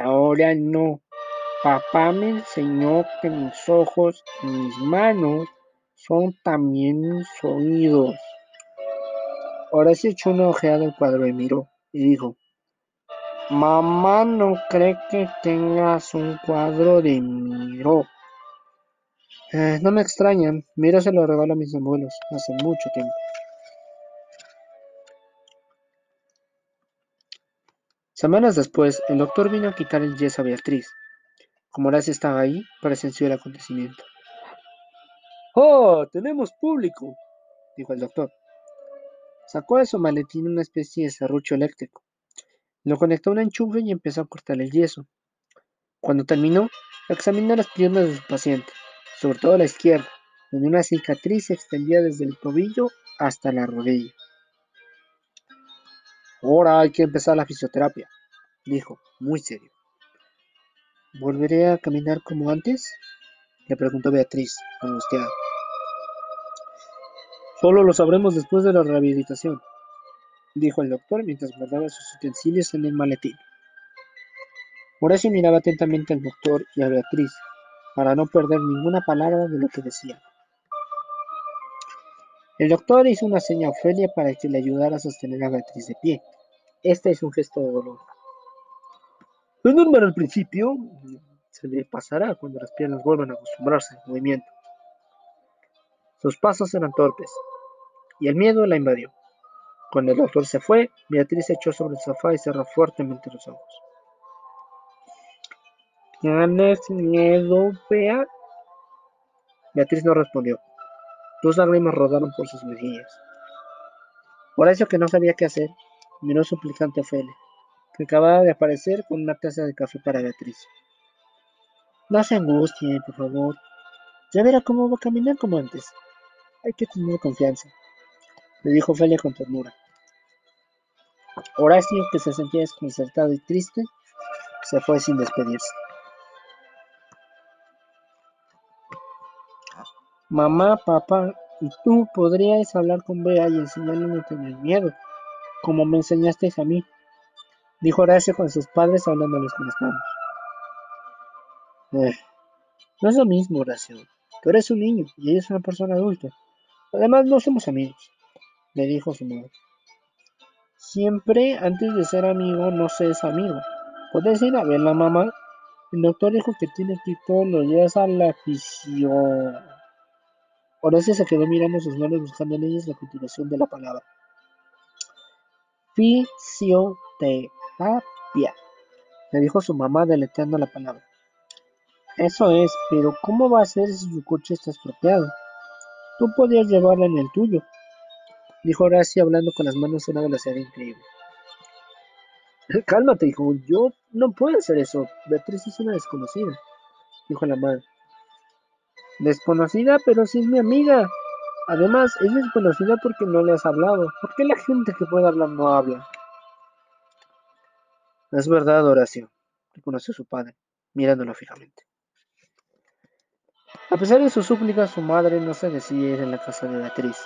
Ahora no. Papá me enseñó que mis ojos y mis manos son también mis oídos. Ahora se echó una ojeada al cuadro y miró y dijo, Mamá no cree que tengas un cuadro de Miró. Eh, no me extraña, Mira se lo regaló a mis abuelos hace mucho tiempo. Semanas después, el doctor vino a quitar el yeso a Beatriz. Como Horacio estaba ahí, presenció el acontecimiento. ¡Oh! ¡Tenemos público! dijo el doctor. Sacó de su maletín una especie de serrucho eléctrico. Lo conectó a un enchufe y empezó a cortar el yeso. Cuando terminó, examinó las piernas de su paciente, sobre todo la izquierda, donde una cicatriz se extendía desde el tobillo hasta la rodilla. Ahora hay que empezar la fisioterapia, dijo, muy serio. ¿Volveré a caminar como antes? le preguntó Beatriz, angustiada. Solo lo sabremos después de la rehabilitación, dijo el doctor mientras guardaba sus utensilios en el maletín. Horacio miraba atentamente al doctor y a Beatriz para no perder ninguna palabra de lo que decían. El doctor hizo una seña a Ofelia para que le ayudara a sostener a Beatriz de pie. Este es un gesto de dolor. Es normal al principio, se le pasará cuando las piernas vuelvan a acostumbrarse al movimiento. Sus pasos eran torpes, y el miedo la invadió. Cuando el doctor se fue, Beatriz se echó sobre el sofá y cerró fuertemente los ojos. ¿Tienes miedo, Bea? Beatriz no respondió. Dos lágrimas rodaron por sus mejillas. Horacio, que no sabía qué hacer, miró suplicante a Ophelia, que acababa de aparecer con una taza de café para Beatriz. No se angustie, por favor. Ya verá cómo va a caminar como antes. Hay que tener confianza, le dijo Ophelia con ternura. Horacio, que se sentía desconcertado y triste, se fue sin despedirse. Mamá, papá y tú podríais hablar con Bea y enseñarle a no tener miedo, como me enseñasteis a mí, dijo Horacio con sus padres hablándoles con las manos. Eh, no es lo mismo, Horacio. Tú eres un niño y ella es una persona adulta. Además, no somos amigos, le dijo su madre. Siempre antes de ser amigo no se es amigo. Puedes ir a ver la mamá. El doctor dijo que tiene que ir todos los días a la fisión. Horacio se quedó mirando sus manos buscando en ellas la continuación de la palabra. Fisioterapia, le dijo su mamá deletreando la palabra. Eso es, pero ¿cómo va a ser si su coche está estropeado? Tú podías llevarla en el tuyo, dijo Horacio hablando con las manos a una velocidad increíble. Cálmate, hijo, yo no puedo hacer eso. Beatriz es una desconocida, dijo la madre. Desconocida, pero sí es mi amiga. Además, es desconocida porque no le has hablado. ¿Por qué la gente que puede hablar no habla? Es verdad, Horacio, reconoció su padre, mirándolo fijamente. A pesar de sus súplicas, su madre no se decía ir en la casa de Beatriz.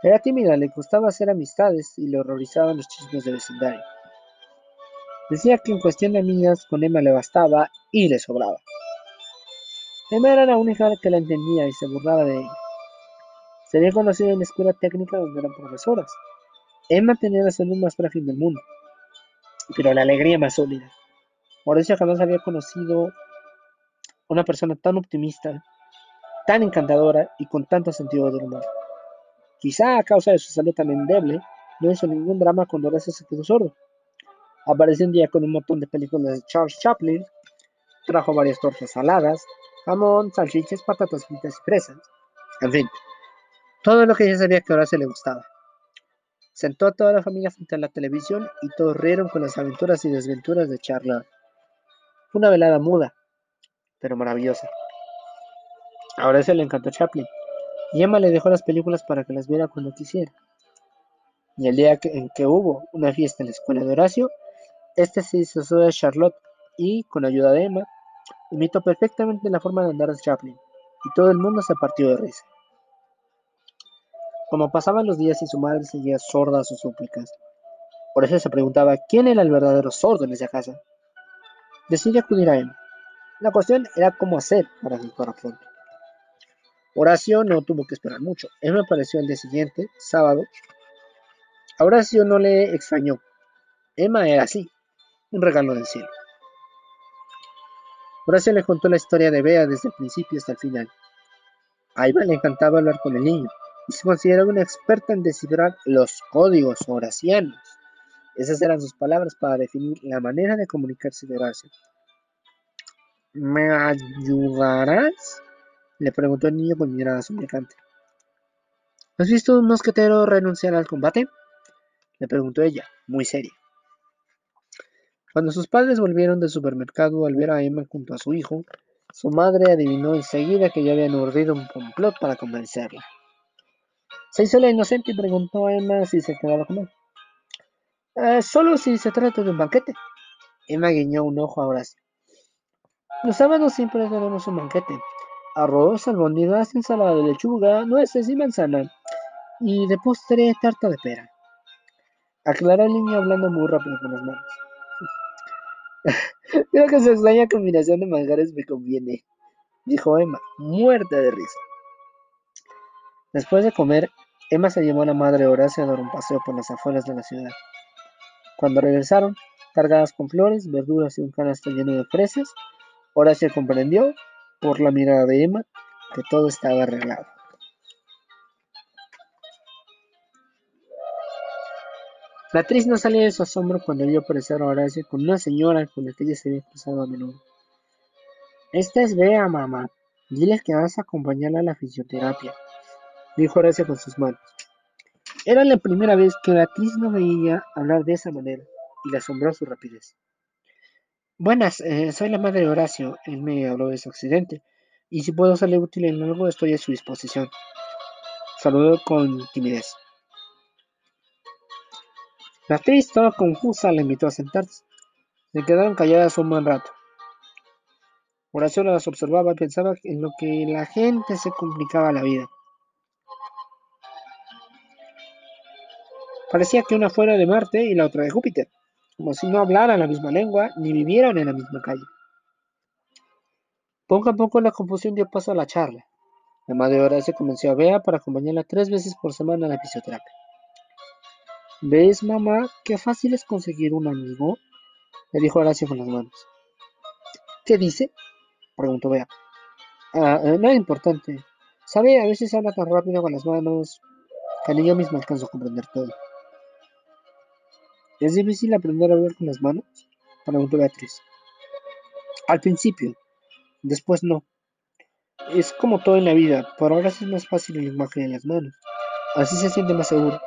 Era tímida, le gustaba hacer amistades y le horrorizaban los chismes de vecindario. Decía que en cuestión de niñas con Emma le bastaba y le sobraba. Emma era la única que la entendía y se burlaba de ella. Se había conocido en la escuela técnica donde eran profesoras. Emma tenía la salud más frágil del mundo, pero la alegría más sólida. Mauricio jamás había conocido una persona tan optimista, tan encantadora y con tanto sentido del humor. Quizá a causa de su salud tan endeble, no hizo ningún drama cuando Horacio se quedó sordo. Apareció un día con un montón de películas de Charles Chaplin, trajo varias tortas saladas, jamón, salchichas, patatas fritas y fresas. En fin, todo lo que ella sabía que Horacio le gustaba. Sentó a toda la familia frente a la televisión y todos rieron con las aventuras y desventuras de Charlotte. Fue una velada muda, pero maravillosa. A Horacio le encantó Chaplin, y Emma le dejó las películas para que las viera cuando quisiera. Y el día en que hubo una fiesta en la escuela de Horacio, este se disfrazó de Charlotte y, con ayuda de Emma, imitó perfectamente la forma de andar de Chaplin, y todo el mundo se partió de risa. Como pasaban los días y su madre seguía sorda a sus súplicas, por eso se preguntaba quién era el verdadero sordo en esa casa. Decidió acudir a Emma. La cuestión era cómo hacer para que fuera pronto. Horacio no tuvo que esperar mucho. Emma apareció el día siguiente, sábado. A Horacio no le extrañó. Emma era así, un regalo del cielo. Horacio le contó la historia de Bea desde el principio hasta el final. A Emma le encantaba hablar con el niño y se consideraba una experta en descifrar los códigos horacianos. Esas eran sus palabras para definir la manera de comunicarse de Horacio. ¿Me ayudarás? Le preguntó el niño con mirada suplicante. ¿Has visto un mosquetero renunciar al combate? le preguntó ella, muy seria. Cuando sus padres volvieron del supermercado al ver a Emma junto a su hijo, su madre adivinó enseguida que ya habían urdido un complot para convencerla. Se hizo la inocente y preguntó a Emma si se quedaba con él. Eh, solo si se trata de un banquete. Emma guiñó un ojo a Horacio. Los sábados siempre tenemos un banquete. Arroz, albóndigas, ensalada de lechuga, nueces y manzana. Y de postre, tarta de pera. Aclaró el niño hablando muy rápido con las manos. Creo que esa extraña combinación de manjares me conviene, dijo Emma, muerta de risa. Después de comer, Emma se llevó a la madre Horacio a dar un paseo por las afueras de la ciudad. Cuando regresaron, cargadas con flores, verduras y un canasto lleno de fresas, Horacio comprendió, por la mirada de Emma, que todo estaba arreglado. La actriz no salía de su asombro cuando vio aparecer a Horacio con una señora con la que ella se había cruzado a menudo. Esta es Bea, mamá. Diles que vas a acompañarla a la fisioterapia, dijo Horacio con sus manos. Era la primera vez que Beatriz no veía hablar de esa manera, y le asombró su rapidez. Buenas, eh, soy la madre de Horacio. Él me habló de su accidente, y si puedo serle útil en algo, estoy a su disposición. Saludó con timidez. Beatriz, toda confusa, la invitó a sentarse. Se quedaron calladas un buen rato. Horacio las observaba y pensaba en lo que la gente se complicaba la vida. Parecía que una fuera de Marte y la otra de Júpiter, como si no hablaran la misma lengua ni vivieran en la misma calle. Poco a poco la confusión dio paso a la charla. La madre de Horacio convenció a Bea para acompañarla tres veces por semana a la fisioterapia. ¿Ves, mamá, qué fácil es conseguir un amigo? Le dijo Horacio con las manos. ¿Qué dice? preguntó Bea. Ah, eh, nada importante. Sabe, a veces habla tan rápido con las manos que ni yo mismo alcanzo a comprender todo. ¿Es difícil aprender a hablar con las manos? preguntó Beatriz. Al principio, después no. Es como todo en la vida, por ahora es más fácil el lenguaje de las manos. Así se siente más seguro.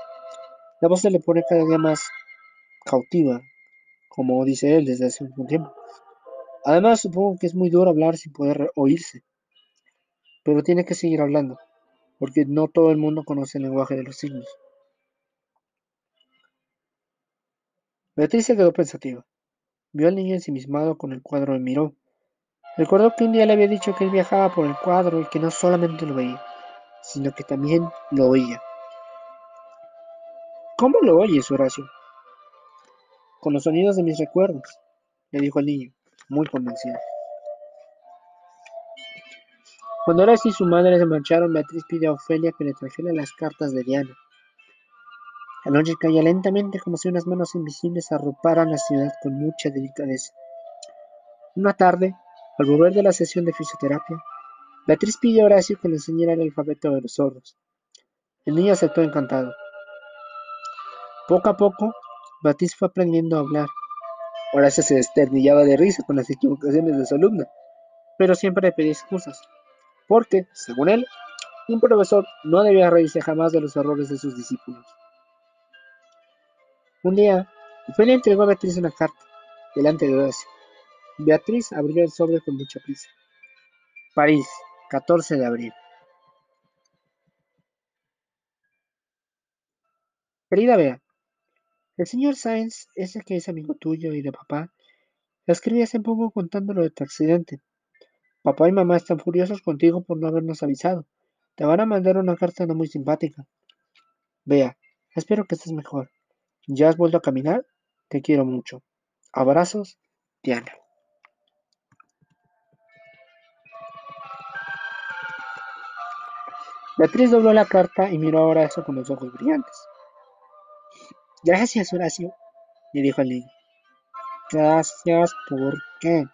La voz se le pone cada día más cautiva, como dice él desde hace un tiempo. Además, supongo que es muy duro hablar sin poder oírse. Pero tiene que seguir hablando, porque no todo el mundo conoce el lenguaje de los signos. Beatriz se quedó pensativa. Vio al niño ensimismado con el cuadro y miró. Recordó que un día le había dicho que él viajaba por el cuadro y que no solamente lo veía, sino que también lo oía. ¿Cómo lo oyes, Horacio? Con los sonidos de mis recuerdos, le dijo el niño muy convencida. Cuando Horacio y su madre se marcharon, Beatriz pidió a Ofelia que le trajera las cartas de Diana. La noche caía lentamente como si unas manos invisibles arroparan la ciudad con mucha delicadeza. Una tarde, al volver de la sesión de fisioterapia, Beatriz pidió a Horacio que le enseñara el alfabeto de los sordos. El niño aceptó encantado. Poco a poco, Beatriz fue aprendiendo a hablar Horacio se desternillaba de risa con las equivocaciones de su alumna, pero siempre le pedía excusas, porque, según él, un profesor no debía reírse jamás de los errores de sus discípulos. Un día, Ofelia entregó a Beatriz una carta, delante de Horacio. Beatriz abrió el sobre con mucha prisa. París, 14 de abril. Querida Bea, el señor Sáenz, ese que es amigo tuyo y de papá, le escribí hace poco contándolo de tu accidente. Papá y mamá están furiosos contigo por no habernos avisado. Te van a mandar una carta no muy simpática. Vea, espero que estés mejor. ¿Ya has vuelto a caminar? Te quiero mucho. Abrazos, Diana. Beatriz dobló la carta y miró a Horacio con los ojos brillantes. Gracias, Horacio, le dijo el niño. Gracias, ¿por qué?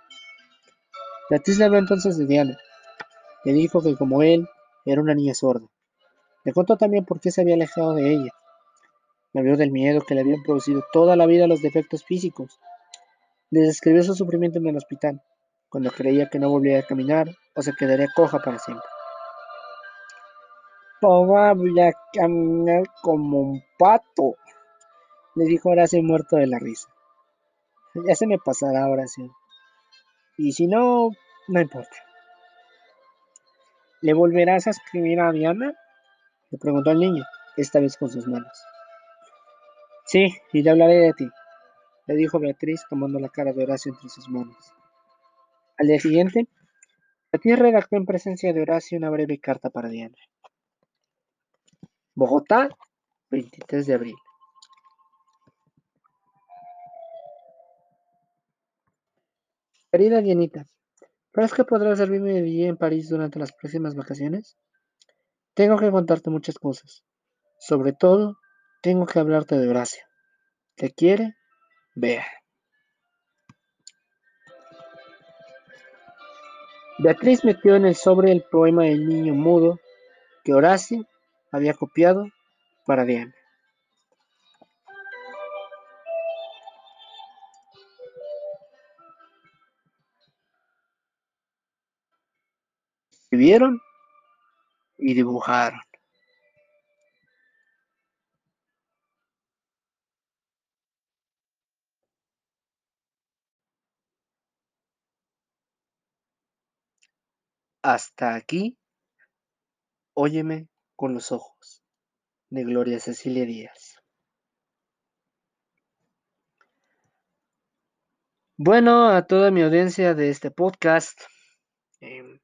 Beatriz le habló entonces de Diana. Le dijo que como él, era una niña sorda. Le contó también por qué se había alejado de ella. Le habló del miedo que le habían producido toda la vida los defectos físicos. Le describió su sufrimiento en el hospital, cuando creía que no volvería a caminar o se quedaría coja para siempre. voy a caminar como un pato, le dijo Horacio muerto de la risa. Ya se me pasará, Horacio. Y si no, no importa. ¿Le volverás a escribir a Diana? Le preguntó el niño, esta vez con sus manos. Sí, y le hablaré de ti, le dijo Beatriz tomando la cara de Horacio entre sus manos. Al día siguiente, Beatriz redactó en presencia de Horacio una breve carta para Diana. Bogotá, 23 de abril. Querida Dianita, ¿crees que podrás servirme de guía en París durante las próximas vacaciones? Tengo que contarte muchas cosas. Sobre todo, tengo que hablarte de Horacio. ¿Te quiere? Vea. Beatriz metió en el sobre el poema del niño mudo que Horacio había copiado para Diana. escribieron y dibujaron. Hasta aquí, óyeme con los ojos, de Gloria Cecilia Díaz. Bueno, a toda mi audiencia de este podcast, eh,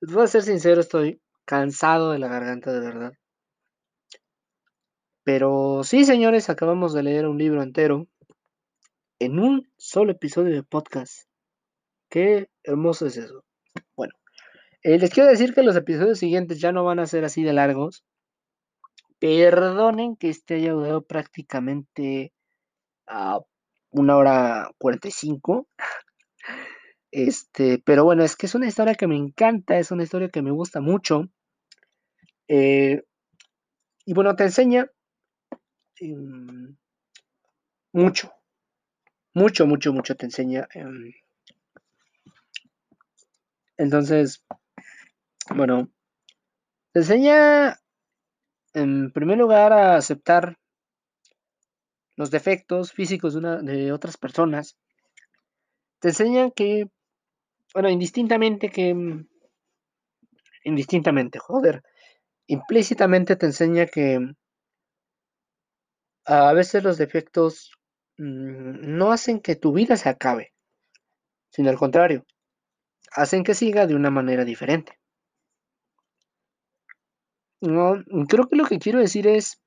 voy a ser sincero, estoy cansado de la garganta de verdad. Pero sí, señores, acabamos de leer un libro entero en un solo episodio de podcast. Qué hermoso es eso. Bueno, eh, les quiero decir que los episodios siguientes ya no van a ser así de largos. Perdonen que este haya durado prácticamente a una hora 45. Este, pero bueno, es que es una historia que me encanta, es una historia que me gusta mucho. Eh, y bueno, te enseña em, mucho, mucho, mucho, mucho te enseña. Em, entonces, bueno, te enseña en primer lugar a aceptar los defectos físicos de, una, de otras personas. Te enseña que, bueno, indistintamente que, indistintamente, joder, implícitamente te enseña que a veces los defectos mm, no hacen que tu vida se acabe, sino al contrario, hacen que siga de una manera diferente. No, creo que lo que quiero decir es,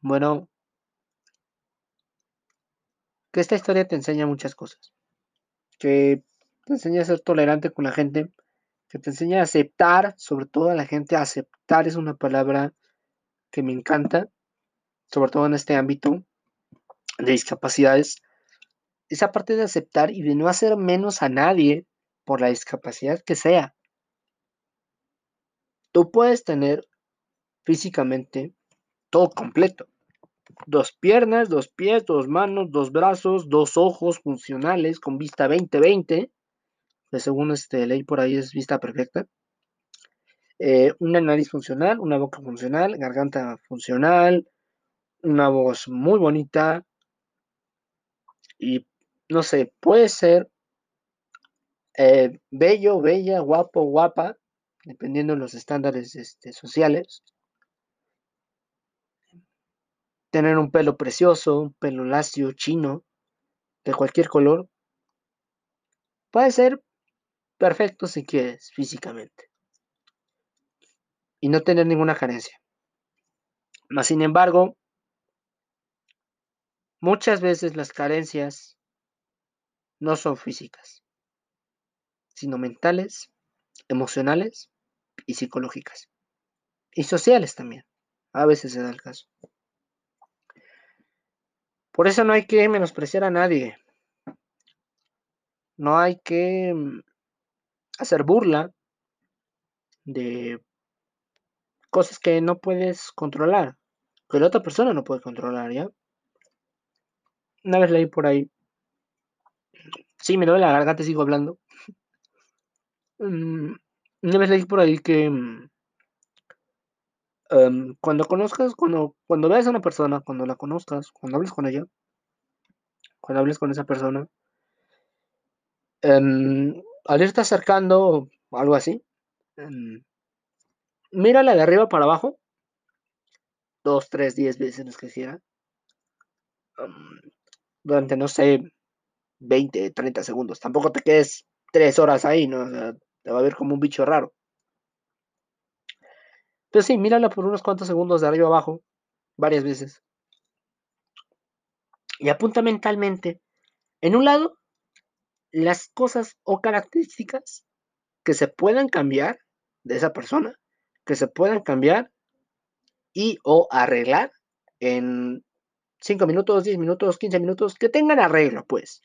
bueno, que esta historia te enseña muchas cosas. Que te enseña a ser tolerante con la gente, que te enseña a aceptar, sobre todo a la gente, aceptar es una palabra que me encanta, sobre todo en este ámbito de discapacidades. Esa parte de aceptar y de no hacer menos a nadie por la discapacidad que sea. Tú puedes tener físicamente todo completo. Dos piernas, dos pies, dos manos, dos brazos, dos ojos funcionales con vista 20-20, que según este ley por ahí es vista perfecta. Eh, una nariz funcional, una boca funcional, garganta funcional, una voz muy bonita y no sé, puede ser eh, bello, bella, guapo, guapa, dependiendo de los estándares este, sociales. Tener un pelo precioso, un pelo lacio, chino, de cualquier color. Puede ser perfecto si quieres, físicamente. Y no tener ninguna carencia. Mas, sin embargo, muchas veces las carencias no son físicas sino mentales, emocionales y psicológicas. Y sociales también. A veces se da el caso. Por eso no hay que menospreciar a nadie. No hay que mm, hacer burla de cosas que no puedes controlar, que la otra persona no puede controlar, ¿ya? Una vez leí por ahí. Sí, me duele la garganta, sigo hablando. Mm, una vez leí por ahí que mm, em, cuando conozcas, cuando, cuando veas a una persona, cuando la conozcas, cuando hables con ella, cuando hables con esa persona, em, al irte acercando o algo así, em, mírala de arriba para abajo, dos, tres, diez veces los que quiera, durante, no sé, 20, 30 segundos. Tampoco te quedes tres horas ahí, ¿no? Te va a ver como un bicho raro. Pero sí, mírala por unos cuantos segundos de arriba abajo, varias veces. Y apunta mentalmente, en un lado, las cosas o características que se puedan cambiar de esa persona, que se puedan cambiar y o arreglar en 5 minutos, 10 minutos, 15 minutos, que tengan arreglo, pues.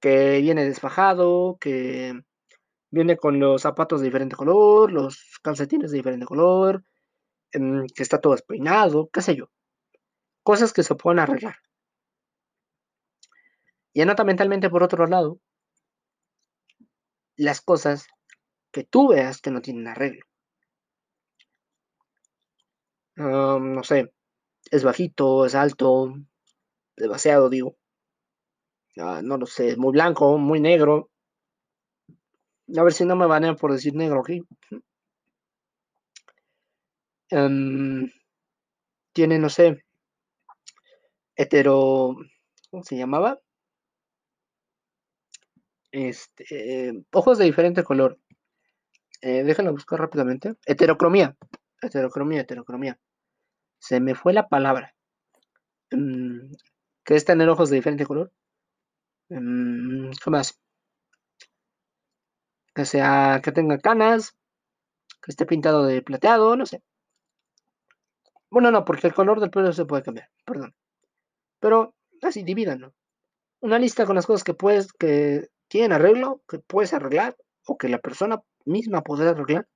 Que viene desfajado, que Viene con los zapatos de diferente color, los calcetines de diferente color, que está todo despeinado, qué sé yo. Cosas que se pueden arreglar. Y anota mentalmente por otro lado las cosas que tú veas que no tienen arreglo. no sé, es bajito, es alto, demasiado, digo. Ah, no lo sé, es muy blanco, muy negro. A ver si no me banean por decir negro aquí. Em, tiene, no sé, hetero. ¿Cómo se llamaba? Este. ojos de diferente color. Eh, déjenlo buscar rápidamente. Heterocromía. Heterocromía, heterocromía. Se me fue la palabra. Mm, ¿Qué es tener ojos de diferente color? Mm, ¿Qué más? Que sea, que tenga canas, que esté pintado de plateado, no sé. Bueno, no, porque el color del pelo se puede cambiar, perdón. Pero así, divídanlo. Una lista con las cosas que puedes, que tienen arreglo, que puedes arreglar, o que la persona misma puede arreglar.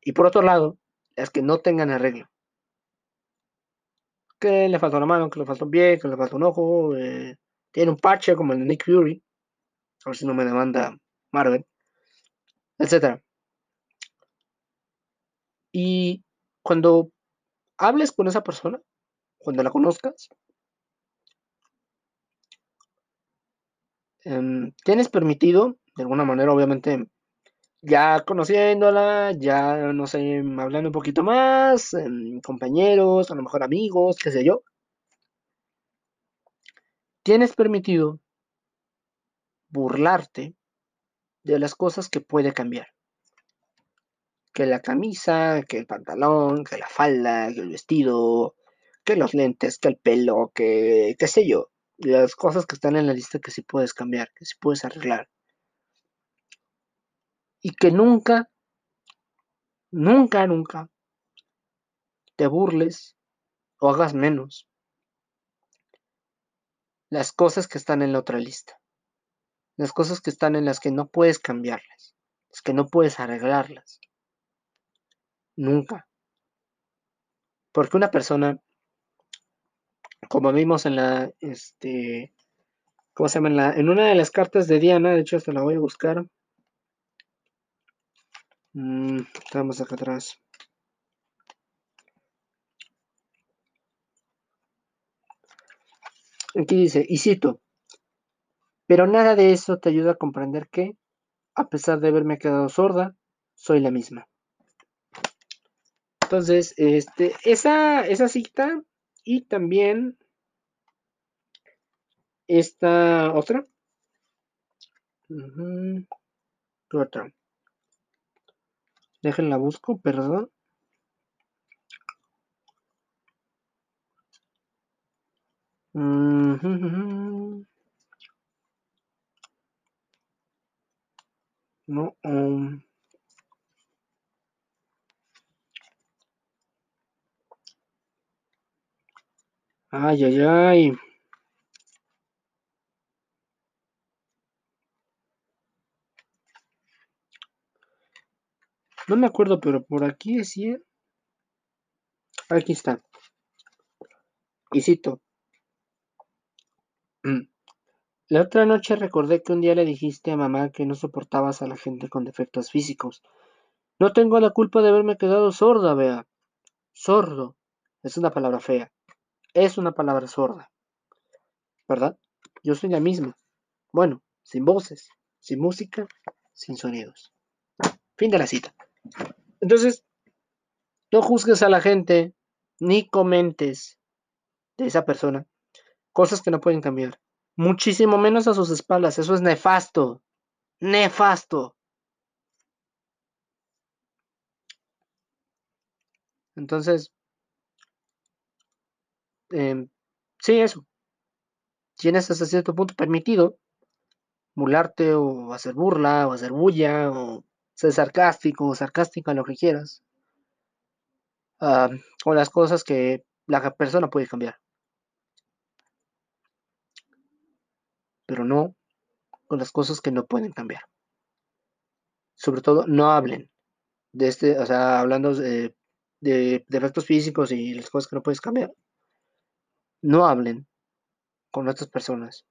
Y por otro lado, las que no tengan arreglo. Que le falta una mano, que le falta un pie, que le falta un ojo, eh, tiene un parche como el de Nick Fury, a ver si no me demanda Marvel, etc. Y cuando hables con esa persona, cuando la conozcas, em, tienes permitido, de alguna manera, obviamente, ya conociéndola, ya, no sé, hablando un poquito más, em, compañeros, a lo mejor amigos, qué sé yo, tienes permitido burlarte de las cosas que puede cambiar. Que la camisa, que el pantalón, que la falda, que el vestido, que los lentes, que el pelo, que qué sé yo. Las cosas que están en la lista que sí puedes cambiar, que sí puedes arreglar y que nunca, nunca, nunca te burles o hagas menos las cosas que están en la otra lista, las cosas que están en las que no puedes cambiarlas, las que no puedes arreglarlas. Nunca. Porque una persona, como vimos en la, este, ¿cómo se llama? En, en una de las cartas de Diana, de hecho, hasta la voy a buscar. Mm, estamos acá atrás. Aquí dice, y cito, pero nada de eso te ayuda a comprender que, a pesar de haberme quedado sorda, soy la misma. Entonces, este, esa, esa cita y también esta otra. otra? Déjenla busco, perdón. No. Um. Ay, ay, ay. No me acuerdo, pero por aquí decía. Aquí está. Y cito. Mm. La otra noche recordé que un día le dijiste a mamá que no soportabas a la gente con defectos físicos. No tengo la culpa de haberme quedado sorda, vea. Sordo. Es una palabra fea. Es una palabra sorda. ¿Verdad? Yo soy la misma. Bueno, sin voces, sin música, sin sonidos. Fin de la cita. Entonces, no juzgues a la gente ni comentes de esa persona cosas que no pueden cambiar. Muchísimo menos a sus espaldas. Eso es nefasto. Nefasto. Entonces, em, sí, eso. Tienes hasta cierto punto permitido mularte o hacer burla o hacer bulla o ser sarcástico o sarcástica, lo que quieras. Ah, o las cosas que la persona puede cambiar. Pero no con las cosas que no pueden cambiar. Sobre todo, no hablen de este, o sea, hablando de, de defectos físicos y las cosas que no puedes cambiar. No hablen con otras personas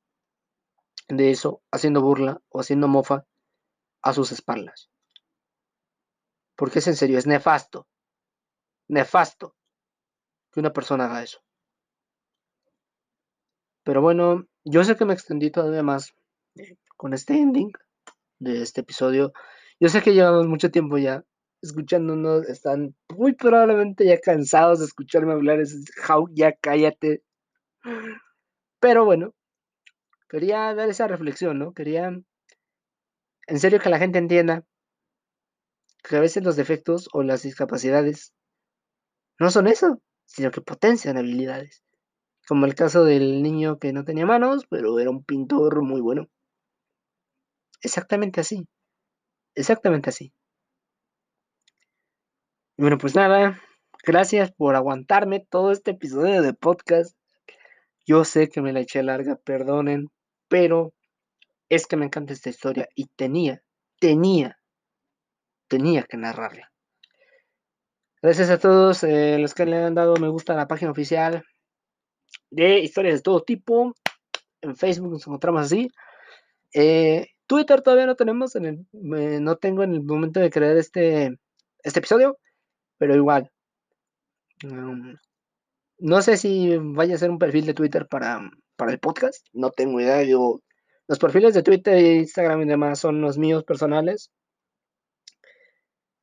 de eso, haciendo burla o haciendo mofa a sus espaldas. Porque es en serio, es nefasto. Nefasto que una persona haga eso. Pero bueno, yo sé que me extendí todavía más con este ending de este episodio. Yo sé que llevamos mucho tiempo ya escuchándonos, están muy probablemente ya cansados de escucharme hablar, es how, ya cállate. Pero bueno, quería dar esa reflexión, ¿no? Quería en serio que la gente entienda que a veces los defectos o las discapacidades no son eso, sino que potencian habilidades. Como el caso del niño que no tenía manos, pero era un pintor muy bueno. Exactamente así. Exactamente así. Bueno, pues nada, gracias por aguantarme todo este episodio de podcast. Yo sé que me la eché larga, perdonen, pero es que me encanta esta historia y tenía, tenía, tenía que narrarla. Gracias a todos eh, los que le han dado me gusta a la página oficial de historias de todo tipo. En Facebook nos encontramos así. Eh, Twitter todavía no tenemos, en el, no tengo en el momento de crear este, este episodio, pero igual. Um, no sé si vaya a ser un perfil de Twitter para, para el podcast, no tengo idea. Yo, los perfiles de Twitter, Instagram y demás son los míos personales.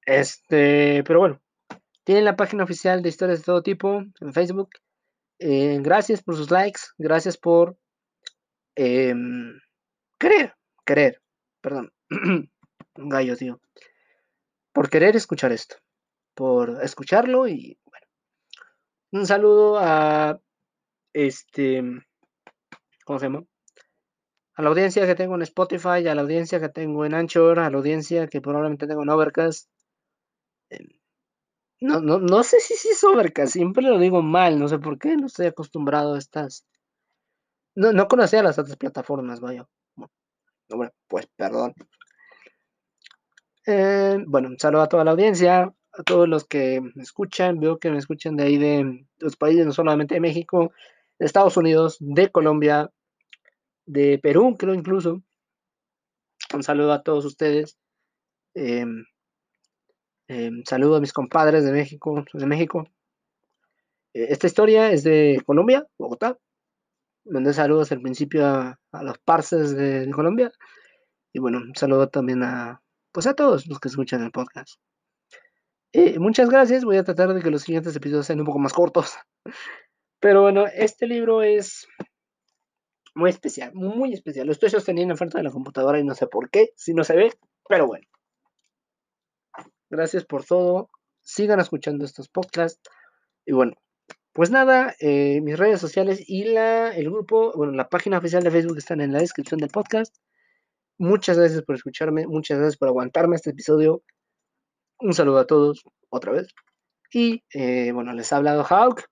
Este, pero bueno, tienen la página oficial de historias de todo tipo en Facebook. Eh, gracias por sus likes, gracias por eh, querer, querer, perdón, un gallo, tío, por querer escuchar esto por escucharlo y bueno, un saludo a este, ¿cómo se llama? A la audiencia que tengo en Spotify, a la audiencia que tengo en Anchor, a la audiencia que probablemente tengo en Overcast. Em, no, no, no sé si es Overcast, siempre lo digo mal, no sé por qué, no estoy acostumbrado a estas. No, no conocía las otras plataformas, vaya. Bueno, pues perdón. Eh, bueno, un saludo a toda la audiencia a todos los que me escuchan. Veo que me escuchan de ahí de los países, no solamente de México, de Estados Unidos, de Colombia, de Perú, creo incluso. Un saludo a todos ustedes. Eh, saludo a mis compadres de México, de México. Eh, esta historia es de Colombia, Bogotá. Mandé saludos al principio a, los parces de, Colombia. Y bueno, saludo también a, pues a todos los que escuchan el podcast. Eh, muchas gracias. Voy a tratar de que los siguientes episodios sean un poco más cortos. Pero bueno, este libro es muy especial, muy especial. Estoy sosteniendo enfrente de la computadora y no sé por qué, si no se ve, pero bueno. Gracias por todo. Sigan escuchando estos podcasts. Y bueno, pues nada, eh, mis redes sociales y la, el grupo, bueno, la página oficial de Facebook están en la descripción del podcast. Muchas gracias por escucharme, muchas gracias por aguantarme este episodio. Un saludo a todos otra vez. Y eh, bueno, les ha hablado Hawk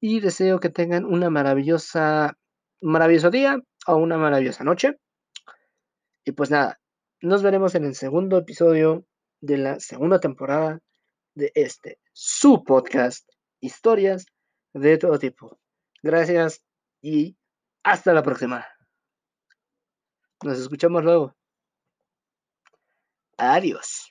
y deseo que tengan una maravillosa, maravilloso día o una maravillosa noche. Y pues nada, nos veremos en el segundo episodio de la segunda temporada de este, su podcast, historias de todo tipo. Gracias y hasta la próxima. Nos escuchamos luego. Adiós.